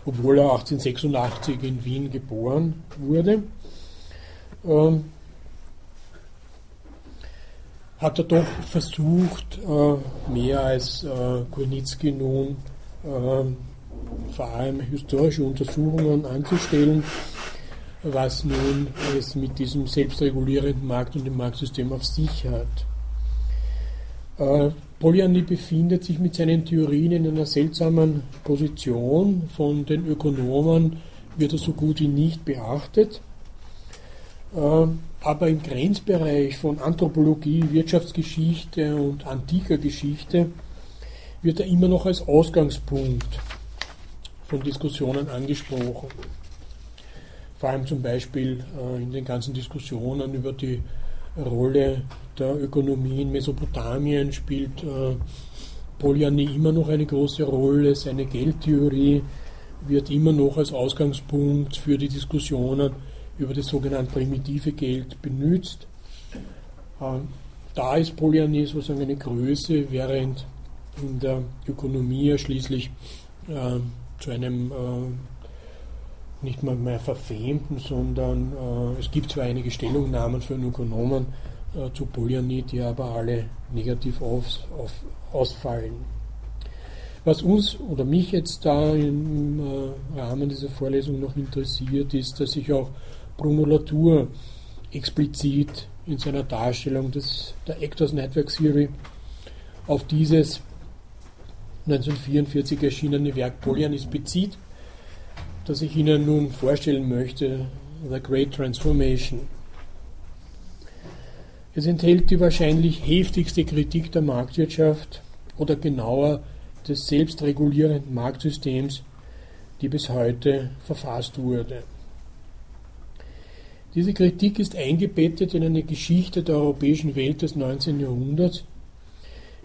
obwohl er 1886 in Wien geboren wurde. Ähm, hat er doch versucht, äh, mehr als äh, nun äh, vor allem historische Untersuchungen anzustellen, was nun es mit diesem selbstregulierenden Markt und dem Marktsystem auf sich hat. Äh, Polyany befindet sich mit seinen Theorien in einer seltsamen Position. Von den Ökonomen wird er so gut wie nicht beachtet. Äh, aber im Grenzbereich von Anthropologie, Wirtschaftsgeschichte und antiker Geschichte wird er immer noch als Ausgangspunkt von Diskussionen angesprochen. Vor allem zum Beispiel äh, in den ganzen Diskussionen über die Rolle der Ökonomie in Mesopotamien spielt äh, Polyanie immer noch eine große Rolle. Seine Geldtheorie wird immer noch als Ausgangspunkt für die Diskussionen über das sogenannte primitive Geld benutzt. Äh, da ist Polyanie sozusagen eine Größe, während in der Ökonomie schließlich äh, zu einem nicht mal mehr verfemten, sondern äh, es gibt zwar einige Stellungnahmen von Ökonomen äh, zu Polyanie, die aber alle negativ auf, auf, ausfallen. Was uns oder mich jetzt da im äh, Rahmen dieser Vorlesung noch interessiert, ist, dass ich auch Bruno Latour explizit in seiner Darstellung des, der Actors Network Theory auf dieses 1944 erschienene Werk Polyanis bezieht, das ich Ihnen nun vorstellen möchte, The Great Transformation. Es enthält die wahrscheinlich heftigste Kritik der Marktwirtschaft oder genauer des selbstregulierenden Marktsystems, die bis heute verfasst wurde. Diese Kritik ist eingebettet in eine Geschichte der europäischen Welt des 19. Jahrhunderts,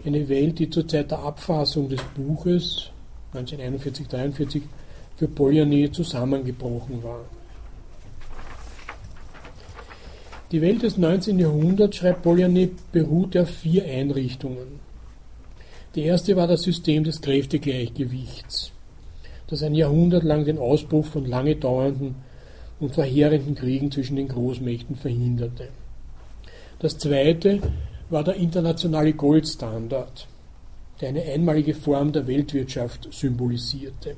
eine Welt, die zur Zeit der Abfassung des Buches 1941-43 für Polyanie zusammengebrochen war. Die Welt des 19. Jahrhunderts, schreibt Polyanie, beruhte auf vier Einrichtungen. Die erste war das System des Kräftegleichgewichts, das ein Jahrhundert lang den Ausbruch von lange dauernden und verheerenden Kriegen zwischen den Großmächten verhinderte. Das zweite war der internationale Goldstandard, der eine einmalige Form der Weltwirtschaft symbolisierte.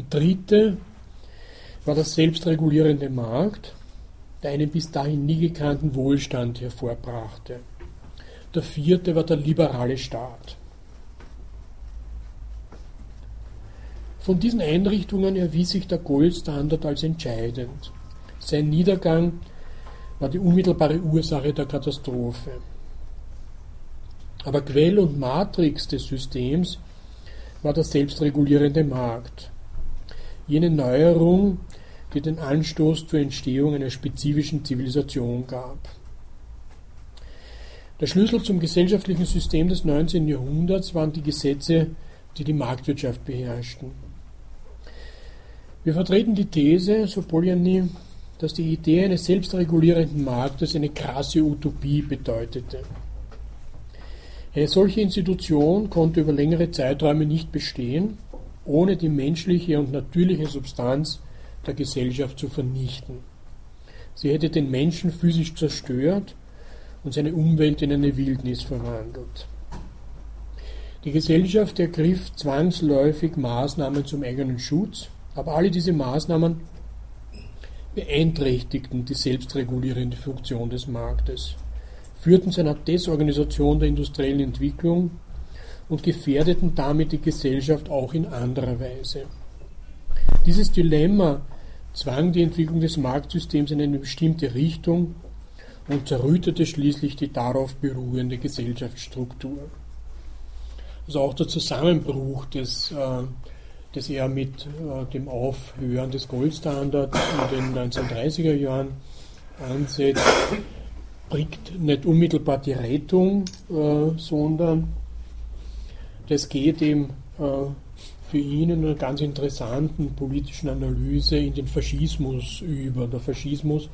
Die dritte war der selbstregulierende Markt, der einen bis dahin nie gekannten Wohlstand hervorbrachte. Der vierte war der liberale Staat. Von diesen Einrichtungen erwies sich der Goldstandard als entscheidend. Sein Niedergang war die unmittelbare Ursache der Katastrophe. Aber Quell und Matrix des Systems war der selbstregulierende Markt. Jene Neuerung, die den Anstoß zur Entstehung einer spezifischen Zivilisation gab. Der Schlüssel zum gesellschaftlichen System des 19. Jahrhunderts waren die Gesetze, die die Marktwirtschaft beherrschten. Wir vertreten die These, so Polyani, dass die Idee eines selbstregulierenden Marktes eine krasse Utopie bedeutete. Eine solche Institution konnte über längere Zeiträume nicht bestehen, ohne die menschliche und natürliche Substanz der Gesellschaft zu vernichten. Sie hätte den Menschen physisch zerstört und seine Umwelt in eine Wildnis verwandelt. Die Gesellschaft ergriff zwangsläufig Maßnahmen zum eigenen Schutz, aber alle diese Maßnahmen beeinträchtigten die selbstregulierende Funktion des Marktes, führten zu einer Desorganisation der industriellen Entwicklung und gefährdeten damit die Gesellschaft auch in anderer Weise. Dieses Dilemma zwang die Entwicklung des Marktsystems in eine bestimmte Richtung und zerrüttete schließlich die darauf beruhende Gesellschaftsstruktur. Also auch der Zusammenbruch des, äh, des er mit äh, dem Aufhören des Goldstandards in den 1930er Jahren ansetzt, bringt nicht unmittelbar die Rettung, äh, sondern das geht ihm äh, für ihn in einer ganz interessanten politischen Analyse in den Faschismus über. Der Faschismus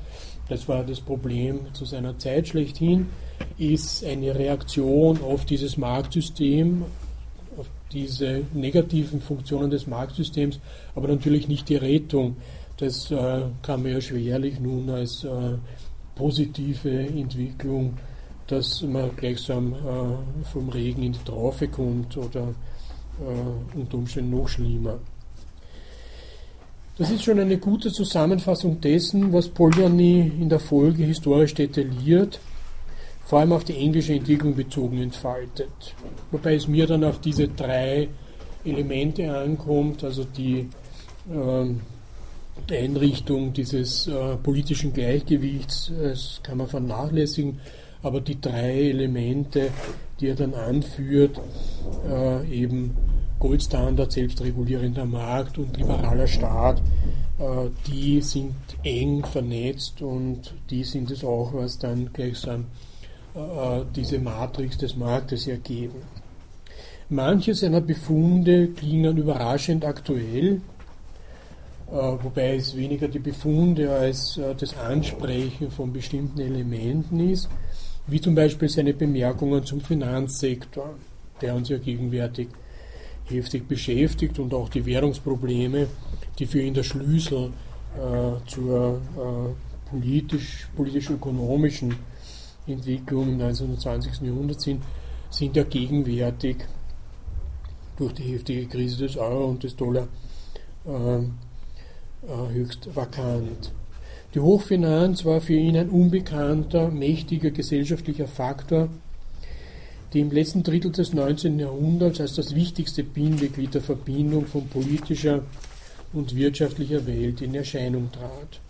das war das Problem zu seiner Zeit schlechthin, ist eine Reaktion auf dieses Marktsystem, auf diese negativen Funktionen des Marktsystems, aber natürlich nicht die Rettung. Das äh, kann man ja schwerlich nun als äh, positive Entwicklung, dass man gleichsam äh, vom Regen in die Traufe kommt oder äh, unter Umständen noch schlimmer. Das ist schon eine gute Zusammenfassung dessen, was Polyani in der Folge historisch detailliert, vor allem auf die englische Entwicklung bezogen entfaltet. Wobei es mir dann auf diese drei Elemente ankommt, also die äh, Einrichtung dieses äh, politischen Gleichgewichts, das kann man vernachlässigen, aber die drei Elemente, die er dann anführt, äh, eben Goldstandard, selbstregulierender Markt und liberaler Staat, äh, die sind eng vernetzt und die sind es auch, was dann gleichsam äh, diese Matrix des Marktes ergeben. Manche seiner Befunde klingen überraschend aktuell, äh, wobei es weniger die Befunde als das Ansprechen von bestimmten Elementen ist, wie zum Beispiel seine Bemerkungen zum Finanzsektor, der uns ja gegenwärtig heftig beschäftigt und auch die Währungsprobleme, die für ihn der Schlüssel äh, zur äh, politisch, politisch-ökonomischen Entwicklung im 1920. Jahrhundert sind, sind ja gegenwärtig durch die heftige Krise des Euro und des Dollar äh, äh höchst vakant. Die Hochfinanz war für ihn ein unbekannter, mächtiger gesellschaftlicher Faktor, die im letzten Drittel des 19. Jahrhunderts als das wichtigste Bindeglied der Verbindung von politischer und wirtschaftlicher Welt in Erscheinung trat.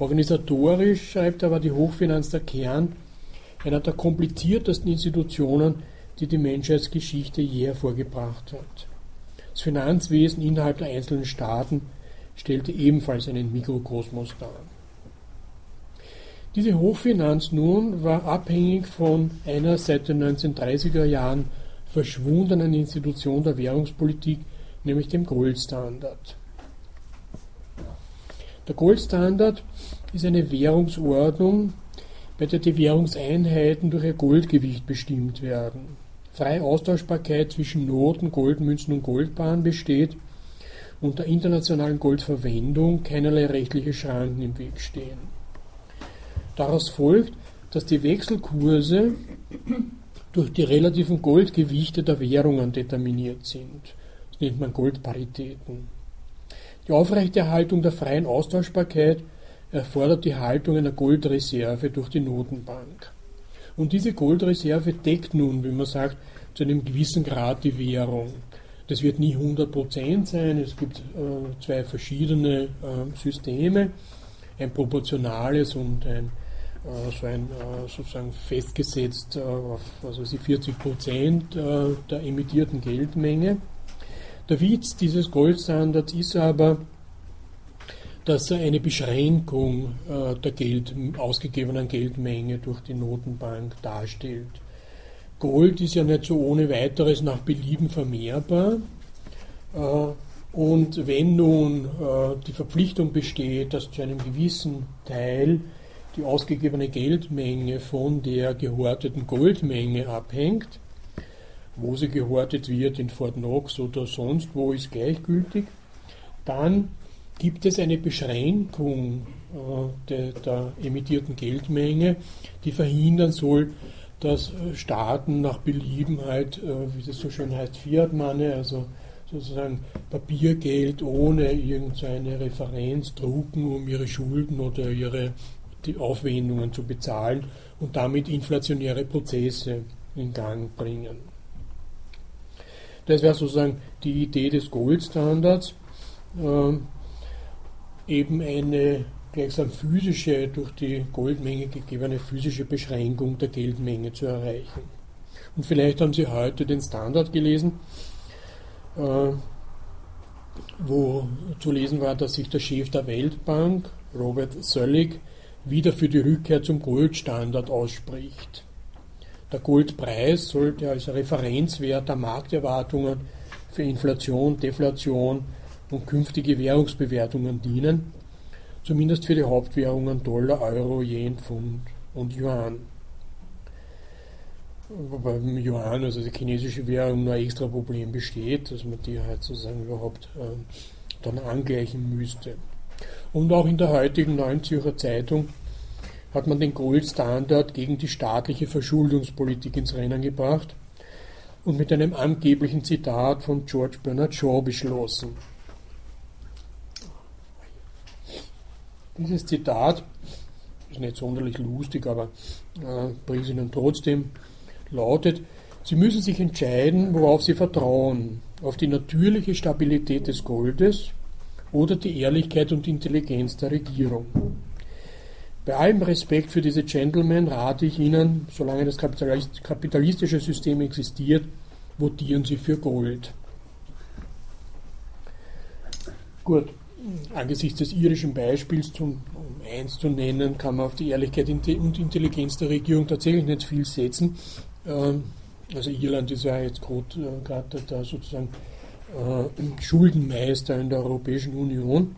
Organisatorisch, schreibt er, war die Hochfinanz der Kern einer der kompliziertesten Institutionen, die die Menschheitsgeschichte je hervorgebracht hat. Das Finanzwesen innerhalb der einzelnen Staaten stellte ebenfalls einen Mikrokosmos dar. Diese Hochfinanz nun war abhängig von einer seit den 1930er Jahren verschwundenen Institution der Währungspolitik, nämlich dem Goldstandard. Der Goldstandard ist eine Währungsordnung, bei der die Währungseinheiten durch ihr Goldgewicht bestimmt werden. Freie Austauschbarkeit zwischen Noten, Goldmünzen und Goldbahnen besteht und der internationalen Goldverwendung keinerlei rechtliche Schranken im Weg stehen. Daraus folgt, dass die Wechselkurse durch die relativen Goldgewichte der Währungen determiniert sind. Das nennt man Goldparitäten. Die Aufrechterhaltung der freien Austauschbarkeit erfordert die Haltung einer Goldreserve durch die Notenbank. Und diese Goldreserve deckt nun, wie man sagt, zu einem gewissen Grad die Währung. Das wird nie 100% sein, es gibt äh, zwei verschiedene äh, Systeme, ein proportionales und ein äh, so ein äh, sozusagen festgesetzt äh, auf was weiß ich, 40 Prozent der emittierten Geldmenge. Der Witz dieses Goldstandards ist aber, dass er eine Beschränkung der Geld, ausgegebenen Geldmenge durch die Notenbank darstellt. Gold ist ja nicht so ohne weiteres nach Belieben vermehrbar. Und wenn nun die Verpflichtung besteht, dass zu einem gewissen Teil die ausgegebene Geldmenge von der gehorteten Goldmenge abhängt. Wo sie gehortet wird, in Fort Knox oder sonst wo, ist gleichgültig. Dann gibt es eine Beschränkung äh, der, der emittierten Geldmenge, die verhindern soll, dass äh, Staaten nach Belieben halt, äh, wie das so schön heißt, Fiat-Money, also sozusagen Papiergeld ohne irgendeine Referenz drucken, um ihre Schulden oder ihre Aufwendungen zu bezahlen und damit inflationäre Prozesse in Gang bringen. Das wäre sozusagen die Idee des Goldstandards, äh, eben eine gleichsam physische, durch die Goldmenge gegebene physische Beschränkung der Geldmenge zu erreichen. Und vielleicht haben Sie heute den Standard gelesen, äh, wo zu lesen war, dass sich der Chef der Weltbank, Robert Söllig, wieder für die Rückkehr zum Goldstandard ausspricht. Der Goldpreis sollte als Referenzwert der Markterwartungen für Inflation, Deflation und künftige Währungsbewertungen dienen, zumindest für die Hauptwährungen Dollar, Euro, Yen, Pfund und Yuan. Wobei im Yuan, also die chinesische Währung, nur ein extra Problem besteht, dass man die halt sozusagen überhaupt äh, dann angleichen müsste. Und auch in der heutigen Neuen Zürcher Zeitung hat man den Goldstandard gegen die staatliche Verschuldungspolitik ins Rennen gebracht und mit einem angeblichen Zitat von George Bernard Shaw beschlossen. Dieses Zitat ist nicht sonderlich lustig, aber äh, bringt Ihnen trotzdem, lautet, Sie müssen sich entscheiden, worauf Sie vertrauen, auf die natürliche Stabilität des Goldes oder die Ehrlichkeit und Intelligenz der Regierung. Bei allem Respekt für diese Gentlemen rate ich Ihnen, solange das kapitalistische System existiert, votieren Sie für Gold. Gut, angesichts des irischen Beispiels, zum, um eins zu nennen, kann man auf die Ehrlichkeit und Intelligenz der Regierung tatsächlich nicht viel setzen. Ähm, also Irland ist ja jetzt gerade äh, da sozusagen äh, Schuldenmeister in der Europäischen Union.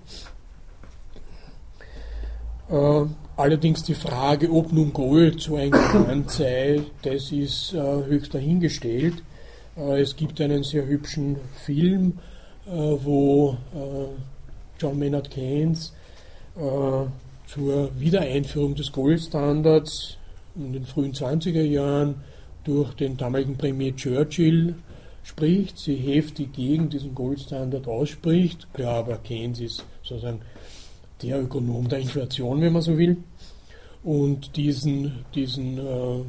Äh, allerdings die Frage, ob nun Gold so ein Garant sei, das ist höchst dahingestellt. Es gibt einen sehr hübschen Film, wo John Maynard Keynes zur Wiedereinführung des Goldstandards in den frühen 20er Jahren durch den damaligen Premier Churchill spricht, sie heftig gegen diesen Goldstandard ausspricht. Klar, aber Keynes ist sozusagen der Ökonom der Inflation, wenn man so will. Und diesen, diesen, äh,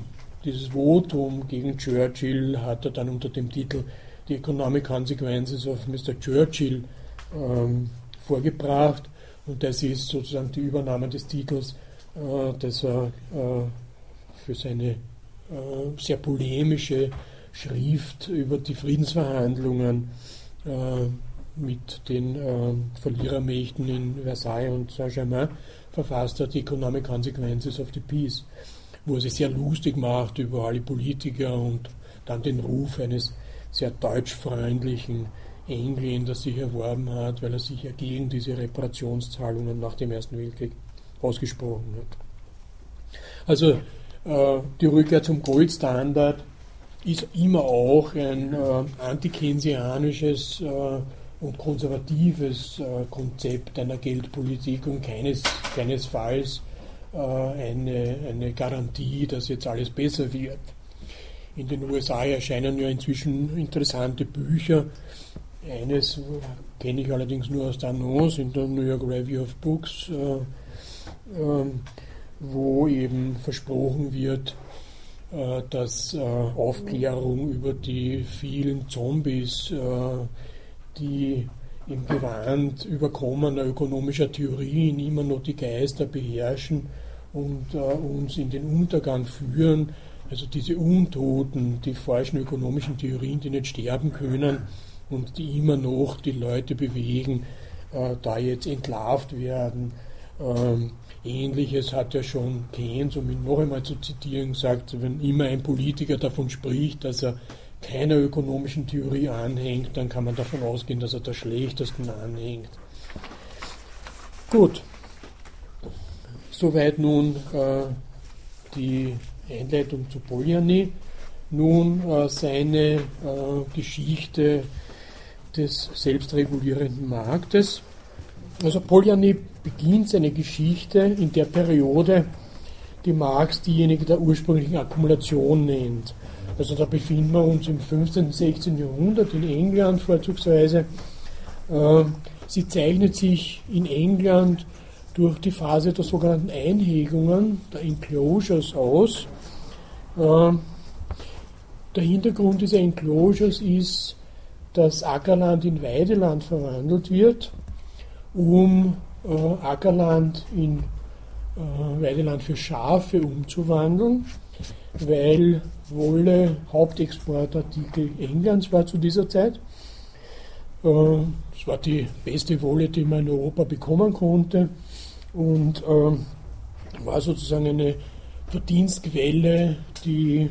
dieses Votum gegen Churchill hat er dann unter dem Titel The Economic Consequences of Mr. Churchill ähm, vorgebracht. Und das ist sozusagen die Übernahme des Titels, äh, das er äh, für seine äh, sehr polemische Schrift über die Friedensverhandlungen äh, mit den Verlierermächten in Versailles und Saint-Germain verfasst hat, Economic Consequences of the Peace, wo er sich sehr lustig macht über alle Politiker und dann den Ruf eines sehr deutschfreundlichen Engländer sich erworben hat, weil er sich ja gegen diese Reparationszahlungen nach dem Ersten Weltkrieg ausgesprochen hat. Also äh, die Rückkehr zum Goldstandard ist immer auch ein äh, antikensianisches äh, und konservatives äh, Konzept einer Geldpolitik und keines, keinesfalls äh, eine, eine Garantie, dass jetzt alles besser wird. In den USA erscheinen ja inzwischen interessante Bücher. Eines kenne ich allerdings nur aus der Annonce in der New York Review of Books, äh, ähm, wo eben versprochen wird, äh, dass äh, Aufklärung über die vielen Zombies, äh, die im Gewand überkommener ökonomischer Theorien immer noch die Geister beherrschen und uns in den Untergang führen, also diese Untoten, die falschen ökonomischen Theorien, die nicht sterben können und die immer noch die Leute bewegen, da jetzt entlarvt werden. Ähm, Ähnliches hat ja schon Keynes, um ihn noch einmal zu zitieren, gesagt, wenn immer ein Politiker davon spricht, dass er keiner ökonomischen Theorie anhängt, dann kann man davon ausgehen, dass er der schlechtesten anhängt. Gut, soweit nun äh, die Einleitung zu Polyani. Nun äh, seine äh, Geschichte des selbstregulierenden Marktes. Also Polyani beginnt seine Geschichte in der Periode, die Marx diejenige der ursprünglichen Akkumulation nennt. Also da befinden wir uns im 15. und 16. Jahrhundert in England vorzugsweise. Äh, sie zeichnet sich in England durch die Phase der sogenannten Einhegungen, der Enclosures aus. Äh, der Hintergrund dieser Enclosures ist, dass Ackerland in Weideland verwandelt wird um äh, Ackerland in äh, Weideland für Schafe umzuwandeln, weil Wolle Hauptexportartikel Englands war zu dieser Zeit. Äh, es war die beste Wolle, die man in Europa bekommen konnte und äh, war sozusagen eine Verdienstquelle, die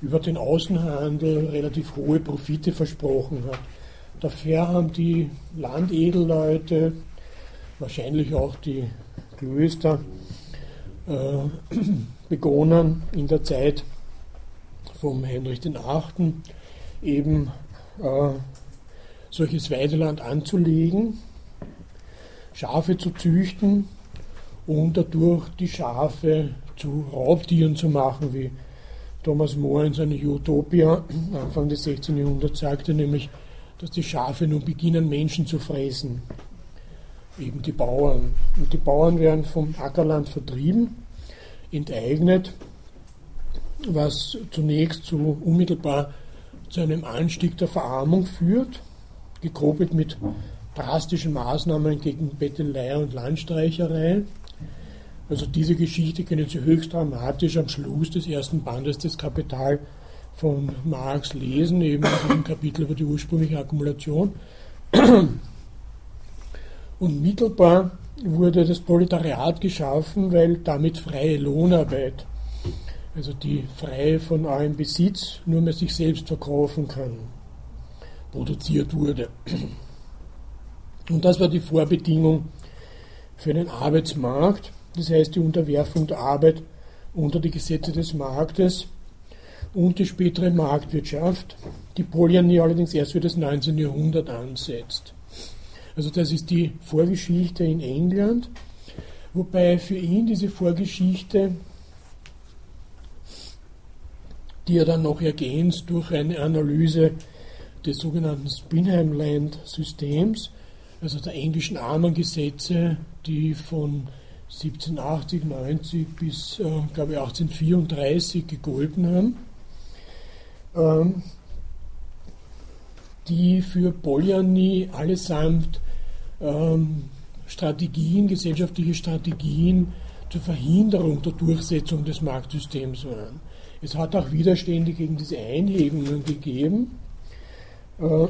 über den Außenhandel relativ hohe Profite versprochen hat. Dafür haben die Landedelleute wahrscheinlich auch die Klöster äh, begonnen in der Zeit vom Heinrich VIII. eben äh, solches Weideland anzulegen, Schafe zu züchten und dadurch die Schafe zu Raubtieren zu machen, wie Thomas More in seiner Utopia Anfang des 16. Jahrhunderts sagte, nämlich, dass die Schafe nun beginnen, Menschen zu fressen eben die Bauern. Und die Bauern werden vom Ackerland vertrieben, enteignet, was zunächst zu unmittelbar zu einem Anstieg der Verarmung führt, gekoppelt mit drastischen Maßnahmen gegen Bettelei und Landstreicherei. Also diese Geschichte können Sie höchst dramatisch am Schluss des ersten Bandes des Kapital von Marx lesen, eben diesem Kapitel über die ursprüngliche Akkumulation. Unmittelbar wurde das Proletariat geschaffen, weil damit freie Lohnarbeit, also die freie von allem Besitz, nur mehr sich selbst verkaufen kann, produziert wurde. Und das war die Vorbedingung für einen Arbeitsmarkt, das heißt die Unterwerfung der Arbeit unter die Gesetze des Marktes und die spätere Marktwirtschaft, die Polyanie allerdings erst für das 19. Jahrhundert ansetzt. Also das ist die Vorgeschichte in England, wobei für ihn diese Vorgeschichte, die er dann noch ergänzt durch eine Analyse des sogenannten Spinheimland-Systems, also der englischen Armengesetze, die von 1780, 90 bis, äh, glaube ich, 1834 gegolten haben, ähm, die für Polyanie allesamt ähm, Strategien, gesellschaftliche Strategien zur Verhinderung der Durchsetzung des Marktsystems waren. Es hat auch Widerstände gegen diese Einhebungen gegeben. Äh,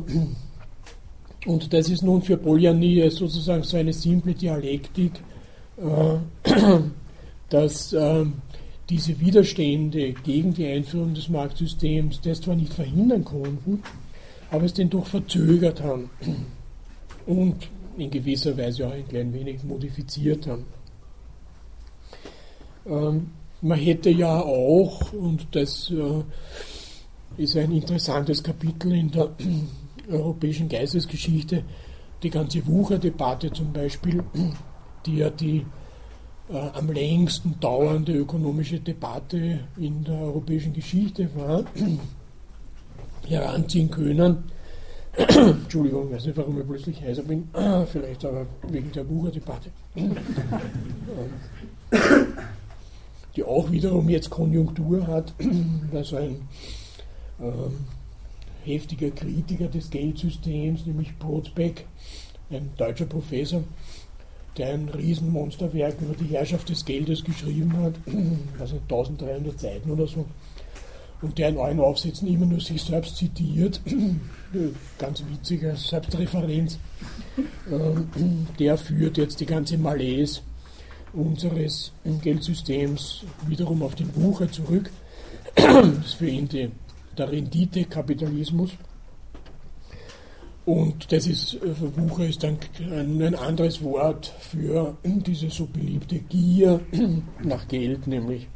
und das ist nun für Polyanie sozusagen so eine simple Dialektik, dass ähm, diese Widerstände gegen die Einführung des Marktsystems das zwar nicht verhindern konnten, aber es den doch verzögert haben und in gewisser Weise auch ein klein wenig modifiziert haben. Ähm, man hätte ja auch, und das äh, ist ein interessantes Kapitel in der europäischen Geistesgeschichte, die ganze Wucherdebatte zum Beispiel, die ja die äh, am längsten dauernde ökonomische Debatte in der europäischen Geschichte war, heranziehen können. Entschuldigung, ich weiß nicht, warum ich plötzlich heiser bin, vielleicht aber wegen der Wucherdebatte. die auch wiederum jetzt Konjunktur hat, also ein ähm, heftiger Kritiker des Geldsystems, nämlich Brodbeck, ein deutscher Professor, der ein Riesenmonsterwerk über die Herrschaft des Geldes geschrieben hat, also 1300 Seiten oder so, und der in allen Aufsätzen immer nur sich selbst zitiert, ganz witzig als Selbstreferenz, ähm, der führt jetzt die ganze Malaise unseres Geldsystems wiederum auf den Wucher zurück. Das ist für ihn die, der Renditekapitalismus. Und das ist, äh, Wucher ist dann ein anderes Wort für diese so beliebte Gier nach Geld, nämlich,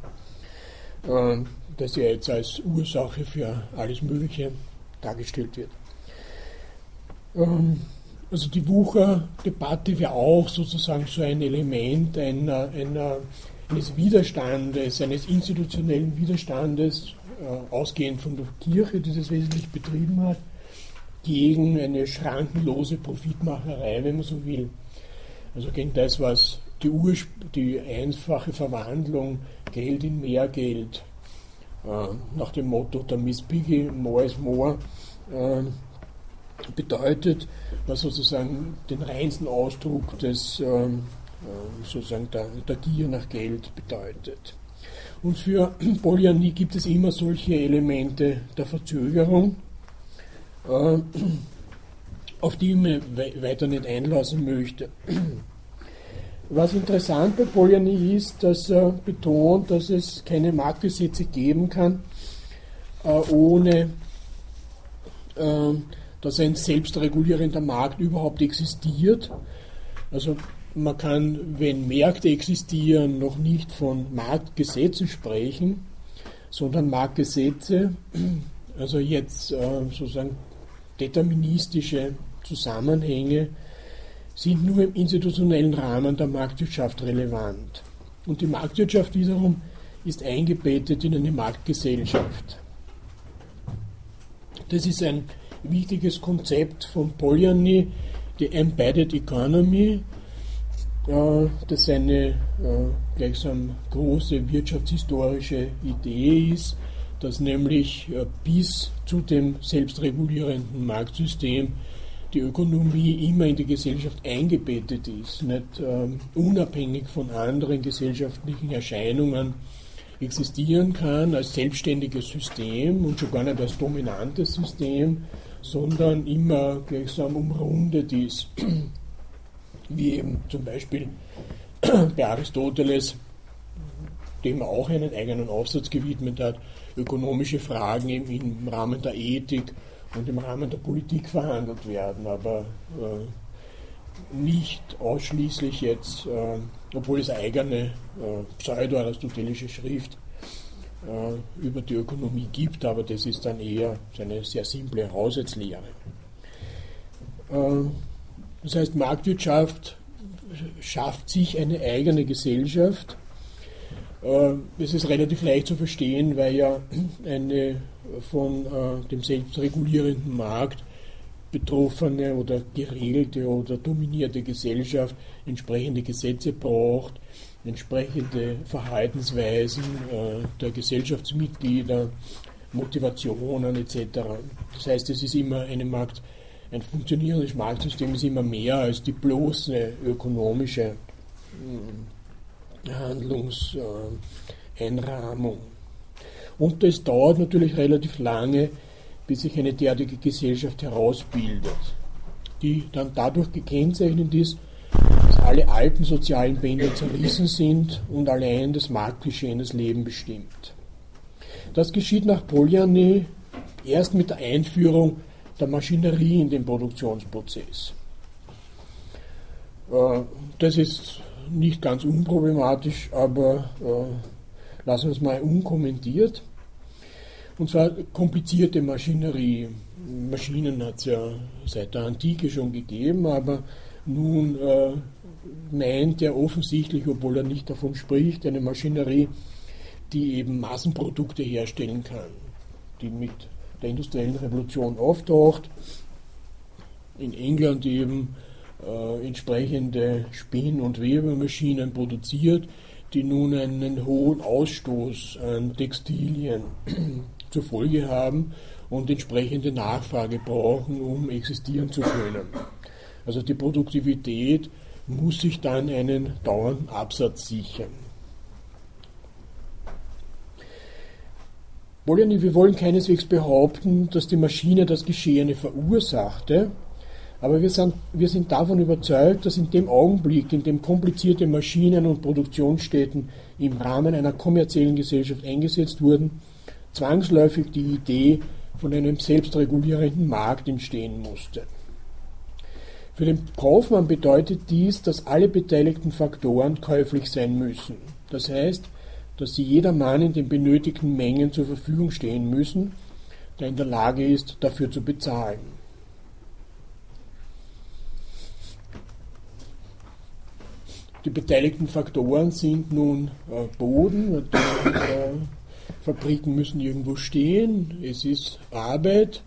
äh, das ja jetzt als Ursache für alles Mögliche dargestellt wird. Ähm, also die Wucher-Debatte wäre auch sozusagen so ein Element einer, einer, eines Widerstandes, eines institutionellen Widerstandes, äh, ausgehend von der Kirche, die das wesentlich betrieben hat, gegen eine schrankenlose Profitmacherei, wenn man so will. Also gegen das, was die, Ursp die einfache Verwandlung Geld in mehr Geld, äh, nach dem Motto der Miss Piggy, more is more, äh, bedeutet, was sozusagen den reinsten Ausdruck des, ähm, äh, sozusagen der, der Gier nach Geld bedeutet. Und für Polyanie gibt es immer solche Elemente der Verzögerung, äh, auf die ich mich weiter nicht einlassen möchte. Was interessant bei Polyanie ist, dass er betont, dass es keine Marktgesetze geben kann, äh, ohne äh, dass ein selbstregulierender Markt überhaupt existiert. Also man kann, wenn Märkte existieren, noch nicht von Marktgesetzen sprechen, sondern Marktgesetze, also jetzt äh, sozusagen deterministische Zusammenhänge, sind nur im institutionellen Rahmen der Marktwirtschaft relevant. Und die Marktwirtschaft wiederum ist eingebettet in eine Marktgesellschaft. Das ist ein wichtiges Konzept von Polyany, die Embedded Economy, äh, das eine äh, gleichsam große wirtschaftshistorische Idee ist, dass nämlich äh, bis zu dem selbstregulierenden Marktsystem die Ökonomie immer in die Gesellschaft eingebettet ist, nicht ähm, unabhängig von anderen gesellschaftlichen Erscheinungen existieren kann als selbstständiges System und schon gar nicht als dominantes System, sondern immer gleichsam umrundet ist. Wie eben zum Beispiel bei Aristoteles, dem auch einen eigenen Aufsatz gewidmet hat, ökonomische Fragen im Rahmen der Ethik und im Rahmen der Politik verhandelt werden, aber äh, nicht ausschließlich jetzt, äh, obwohl es eigene äh, pseudo-aristotelische Schrift äh, über die Ökonomie gibt, aber das ist dann eher eine sehr simple Haushaltslehre. Äh, das heißt, Marktwirtschaft schafft sich eine eigene Gesellschaft. Äh, es ist relativ leicht zu verstehen, weil ja eine von äh, dem selbstregulierenden Markt betroffene oder geregelte oder dominierte Gesellschaft entsprechende Gesetze braucht, entsprechende Verhaltensweisen äh, der Gesellschaftsmitglieder, Motivationen etc. Das heißt, es ist immer eine Markt, ein funktionierendes Marktsystem ist immer mehr als die bloße ökonomische äh, Handlungseinrahmung. Und es dauert natürlich relativ lange, bis sich eine derartige Gesellschaft herausbildet, die dann dadurch gekennzeichnet ist, dass alle alten sozialen Bänder zerrissen sind und allein das Marktgeschehen das Leben bestimmt. Das geschieht nach Polyane erst mit der Einführung der Maschinerie in den Produktionsprozess. Äh, das ist nicht ganz unproblematisch, aber äh, lassen wir es mal unkommentiert. Und zwar komplizierte Maschinerie. Maschinen hat es ja seit der Antike schon gegeben, aber nun äh, meint er offensichtlich, obwohl er nicht davon spricht, eine Maschinerie, die eben Massenprodukte herstellen kann, die mit der industriellen Revolution auftaucht. In England eben äh, entsprechende Spinn- und Webemaschinen produziert, die nun einen hohen Ausstoß an Textilien zur Folge haben und entsprechende Nachfrage brauchen, um existieren zu können. Also die Produktivität muss sich dann einen dauernden Absatz sichern. Wir wollen keineswegs behaupten, dass die Maschine das Geschehene verursachte, aber wir sind, wir sind davon überzeugt, dass in dem Augenblick, in dem komplizierte Maschinen und Produktionsstätten im Rahmen einer kommerziellen Gesellschaft eingesetzt wurden, zwangsläufig die Idee von einem selbstregulierenden Markt entstehen musste. Für den Kaufmann bedeutet dies, dass alle beteiligten Faktoren käuflich sein müssen. Das heißt, dass sie jedermann in den benötigten Mengen zur Verfügung stehen müssen, der in der Lage ist, dafür zu bezahlen. Die beteiligten Faktoren sind nun äh, Boden, äh, Fabriken müssen irgendwo stehen, es ist Arbeit,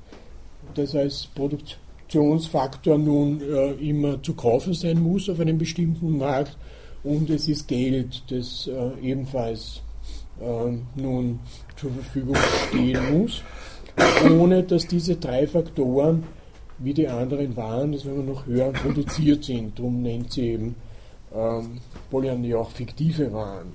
das als Produktionsfaktor nun äh, immer zu kaufen sein muss auf einem bestimmten Markt. Und es ist Geld, das äh, ebenfalls äh, nun zur Verfügung stehen muss, ohne dass diese drei Faktoren wie die anderen waren, das werden wir noch hören, produziert sind. Darum nennt sie eben ähm, Polyane auch fiktive Waren.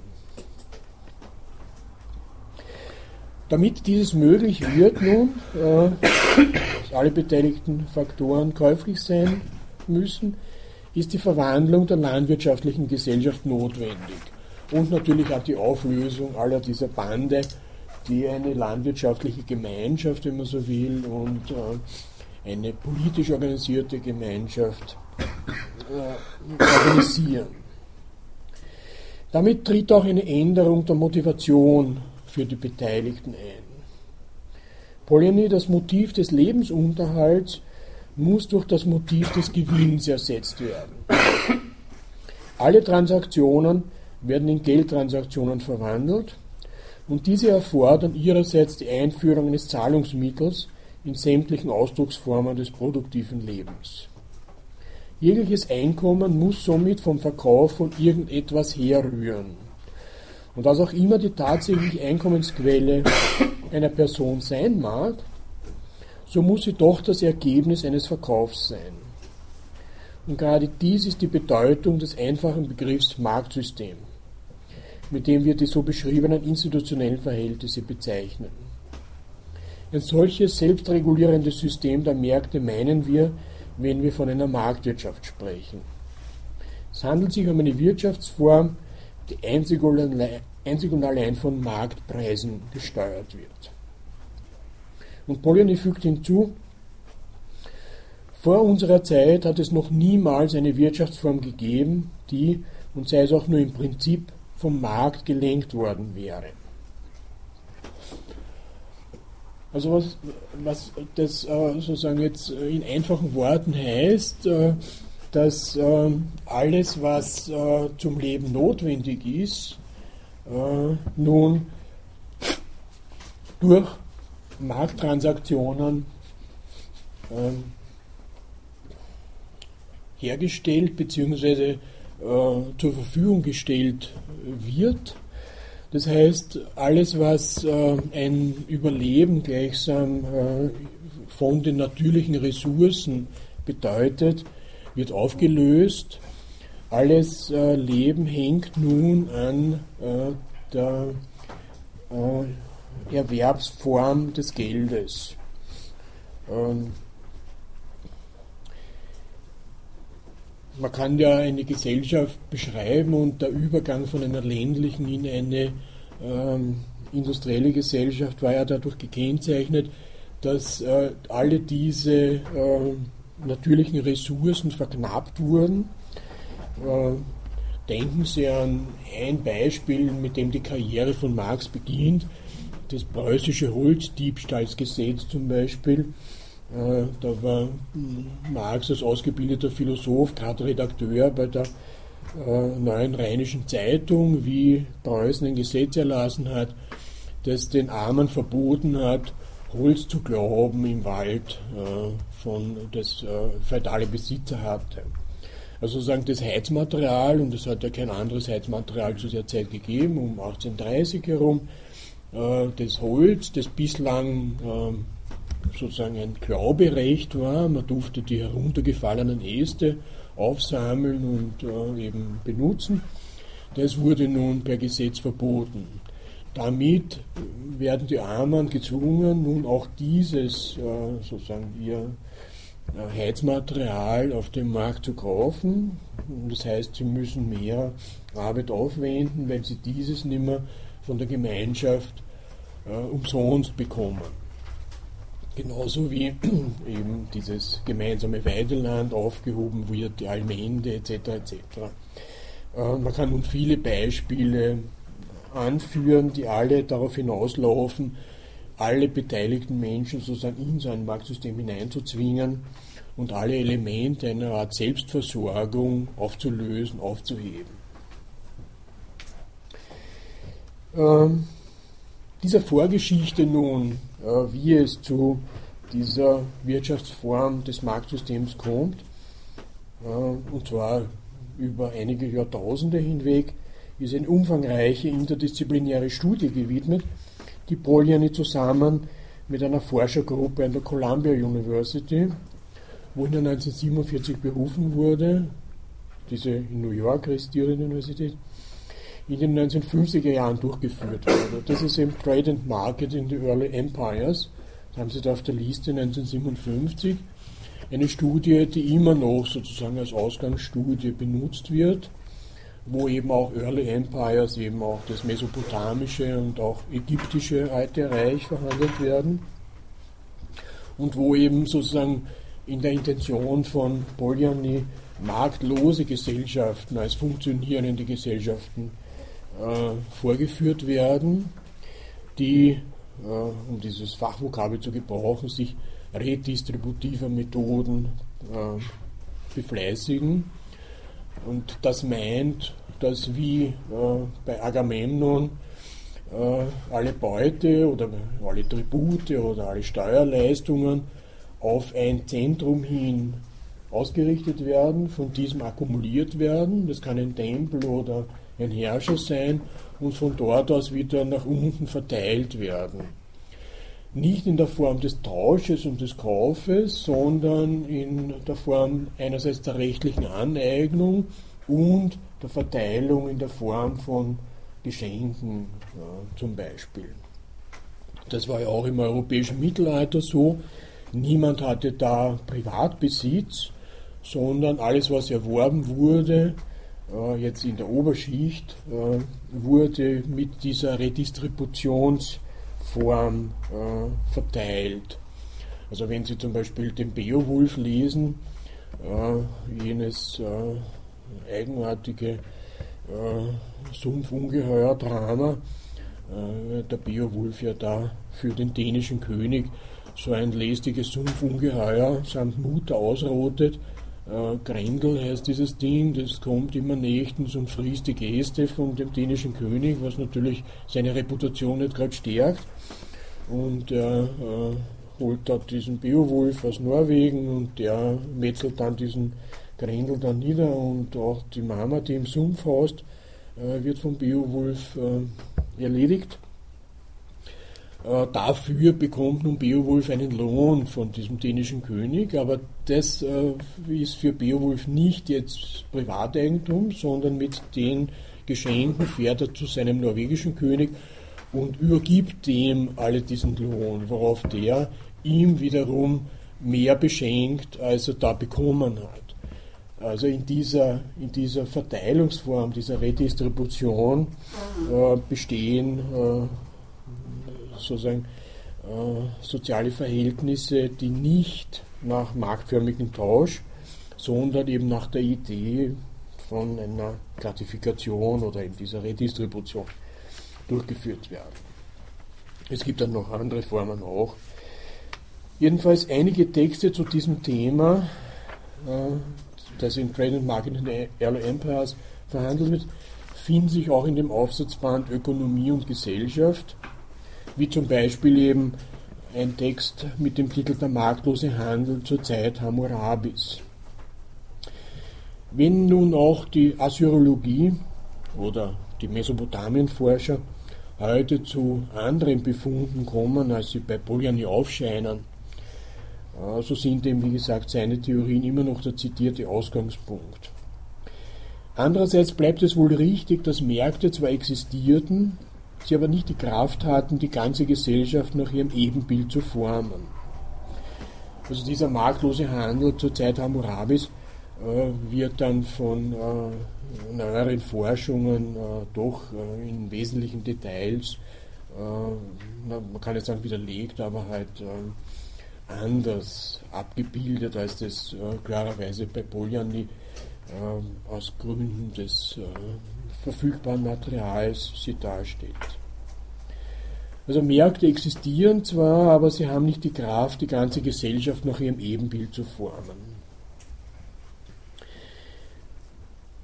Damit dieses möglich wird nun, äh, dass alle beteiligten Faktoren käuflich sein müssen, ist die Verwandlung der landwirtschaftlichen Gesellschaft notwendig. Und natürlich auch die Auflösung aller dieser Bande, die eine landwirtschaftliche Gemeinschaft, wenn man so will, und äh, eine politisch organisierte Gemeinschaft äh, organisieren. Damit tritt auch eine Änderung der Motivation für die Beteiligten ein. Polyanie, das Motiv des Lebensunterhalts, muss durch das Motiv des Gewinns ersetzt werden. Alle Transaktionen werden in Geldtransaktionen verwandelt und diese erfordern ihrerseits die Einführung eines Zahlungsmittels in sämtlichen Ausdrucksformen des produktiven Lebens. Jegliches Einkommen muss somit vom Verkauf von irgendetwas herrühren. Und was auch immer die tatsächliche Einkommensquelle einer Person sein mag, so muss sie doch das Ergebnis eines Verkaufs sein. Und gerade dies ist die Bedeutung des einfachen Begriffs Marktsystem, mit dem wir die so beschriebenen institutionellen Verhältnisse bezeichnen. Ein solches selbstregulierendes System der Märkte meinen wir, wenn wir von einer Marktwirtschaft sprechen. Es handelt sich um eine Wirtschaftsform, die einzig und allein von Marktpreisen gesteuert wird. Und Polyony fügt hinzu, vor unserer Zeit hat es noch niemals eine Wirtschaftsform gegeben, die, und sei es auch nur im Prinzip, vom Markt gelenkt worden wäre. Also was, was das äh, sozusagen jetzt in einfachen Worten heißt, äh, dass äh, alles, was äh, zum Leben notwendig ist, nun durch Markttransaktionen ähm, hergestellt bzw. Zur Verfügung gestellt wird. Das heißt, alles, was äh, ein Überleben gleichsam äh, von den natürlichen Ressourcen bedeutet, wird aufgelöst. Alles äh, Leben hängt nun an äh, der äh, Erwerbsform des Geldes. Ähm, man kann ja eine Gesellschaft beschreiben und der Übergang von einer ländlichen in eine ähm, industrielle Gesellschaft war ja dadurch gekennzeichnet, dass äh, alle diese äh, natürlichen Ressourcen verknappt wurden. Äh, denken Sie an ein Beispiel, mit dem die Karriere von Marx beginnt, das preußische Holzdiebstahlsgesetz zum Beispiel. Äh, da war Marx als ausgebildeter Philosoph gerade Redakteur bei der äh, Neuen Rheinischen Zeitung, wie Preußen ein Gesetz erlassen hat, das den Armen verboten hat, Holz zu glauben im Wald, äh, von das feudale Besitzer hatte. Also sozusagen das Heizmaterial, und es hat ja kein anderes Heizmaterial zu der Zeit gegeben, um 1830 herum, das Holz, das bislang ähm, sozusagen ein Glauberecht war. Man durfte die heruntergefallenen Äste aufsammeln und äh, eben benutzen. Das wurde nun per Gesetz verboten. Damit werden die Armen gezwungen, nun auch dieses äh, sozusagen ihr äh, Heizmaterial auf dem Markt zu kaufen. Das heißt, sie müssen mehr Arbeit aufwenden, weil sie dieses nicht mehr von der Gemeinschaft äh, umsonst bekommen. Genauso wie eben dieses gemeinsame Weideland aufgehoben wird, die Allmende etc. etc. Äh, man kann nun viele Beispiele anführen, die alle darauf hinauslaufen, alle beteiligten Menschen sozusagen in so ein Marktsystem hineinzuzwingen und alle Elemente einer Art Selbstversorgung aufzulösen, aufzuheben. Ähm, dieser Vorgeschichte nun äh, wie es zu dieser Wirtschaftsform des Marktsystems kommt, äh, und zwar über einige Jahrtausende hinweg, ist eine umfangreiche interdisziplinäre Studie gewidmet, die Poliani zusammen mit einer Forschergruppe an der Columbia University, wo in 1947 berufen wurde, diese in New York resistierende Universität, in den 1950er Jahren durchgeführt wurde. Das ist eben Trade and Market in the Early Empires. Das haben Sie da auf der Liste 1957. Eine Studie, die immer noch sozusagen als Ausgangsstudie benutzt wird, wo eben auch Early Empires, eben auch das mesopotamische und auch ägyptische Alte Reich verhandelt werden. Und wo eben sozusagen in der Intention von Polyani marktlose Gesellschaften als funktionierende Gesellschaften vorgeführt werden, die, äh, um dieses Fachvokabel zu gebrauchen, sich redistributiver Methoden äh, befleißigen. Und das meint, dass wie äh, bei Agamemnon äh, alle Beute oder alle Tribute oder alle Steuerleistungen auf ein Zentrum hin ausgerichtet werden, von diesem akkumuliert werden. Das kann ein Tempel oder ein Herrscher sein und von dort aus wieder nach unten verteilt werden. Nicht in der Form des Tausches und des Kaufes, sondern in der Form einerseits der rechtlichen Aneignung und der Verteilung in der Form von Geschenken ja, zum Beispiel. Das war ja auch im europäischen Mittelalter so. Niemand hatte da Privatbesitz, sondern alles, was erworben wurde, jetzt in der Oberschicht, äh, wurde mit dieser Redistributionsform äh, verteilt. Also wenn Sie zum Beispiel den Beowulf lesen, jenes eigenartige Sumpfungeheuer-Drama, äh, der Beowulf ja da für den dänischen König so ein lästiges Sumpfungeheuer samt Mutter ausrotet. Äh, Grendel heißt dieses Ding, das kommt immer nächtens und frisst die Gäste von dem dänischen König, was natürlich seine Reputation nicht gerade stärkt. Und er äh, holt dort diesen Beowulf aus Norwegen und der metzelt dann diesen Grendel dann nieder und auch die Mama, die im Sumpf haust, äh, wird vom Beowulf äh, erledigt. Äh, dafür bekommt nun Beowulf einen Lohn von diesem dänischen König, aber das äh, ist für Beowulf nicht jetzt Privateigentum, sondern mit den Geschenken fährt er zu seinem norwegischen König und übergibt dem alle diesen Lohn, worauf der ihm wiederum mehr beschenkt, als er da bekommen hat. Also in dieser, in dieser Verteilungsform, dieser Redistribution äh, bestehen äh, sozusagen äh, soziale Verhältnisse, die nicht nach marktförmigem Tausch, sondern eben nach der Idee von einer Gratifikation oder in dieser Redistribution durchgeführt werden. Es gibt dann noch andere Formen auch. Jedenfalls einige Texte zu diesem Thema, äh, das in Trade and Market in the Early Empires verhandelt wird, finden sich auch in dem Aufsatzband Ökonomie und Gesellschaft wie zum Beispiel eben ein Text mit dem Titel Der marktlose Handel zur Zeit Hammurabis. Wenn nun auch die Assyrologie oder die Mesopotamienforscher heute zu anderen Befunden kommen, als sie bei Polyani aufscheinen, so sind eben, wie gesagt, seine Theorien immer noch der zitierte Ausgangspunkt. Andererseits bleibt es wohl richtig, dass Märkte zwar existierten, sie aber nicht die Kraft hatten, die ganze Gesellschaft nach ihrem Ebenbild zu formen. Also dieser marktlose Handel zur Zeit Hammurabis äh, wird dann von äh, neueren Forschungen äh, doch äh, in wesentlichen Details, äh, na, man kann jetzt sagen widerlegt, aber halt äh, anders abgebildet, als das klarerweise bei Polyani aus Gründen des verfügbaren Materials sie darstellt. Also Märkte existieren zwar, aber sie haben nicht die Kraft, die ganze Gesellschaft nach ihrem Ebenbild zu formen.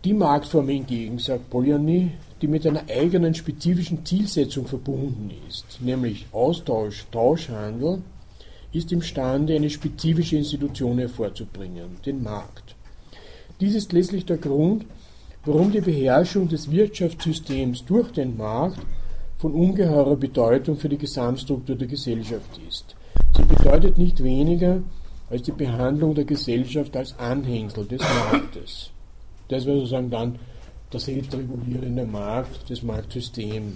Die Marktform hingegen, sagt Polyani, die mit einer eigenen spezifischen Zielsetzung verbunden ist, nämlich Austausch, Tauschhandel, ist imstande, eine spezifische Institution hervorzubringen, den Markt. Dies ist letztlich der Grund, warum die Beherrschung des Wirtschaftssystems durch den Markt von ungeheurer Bedeutung für die Gesamtstruktur der Gesellschaft ist. Sie bedeutet nicht weniger als die Behandlung der Gesellschaft als Anhängsel des Marktes. Das wäre sozusagen dann der selbstregulierende Markt, das Marktsystem.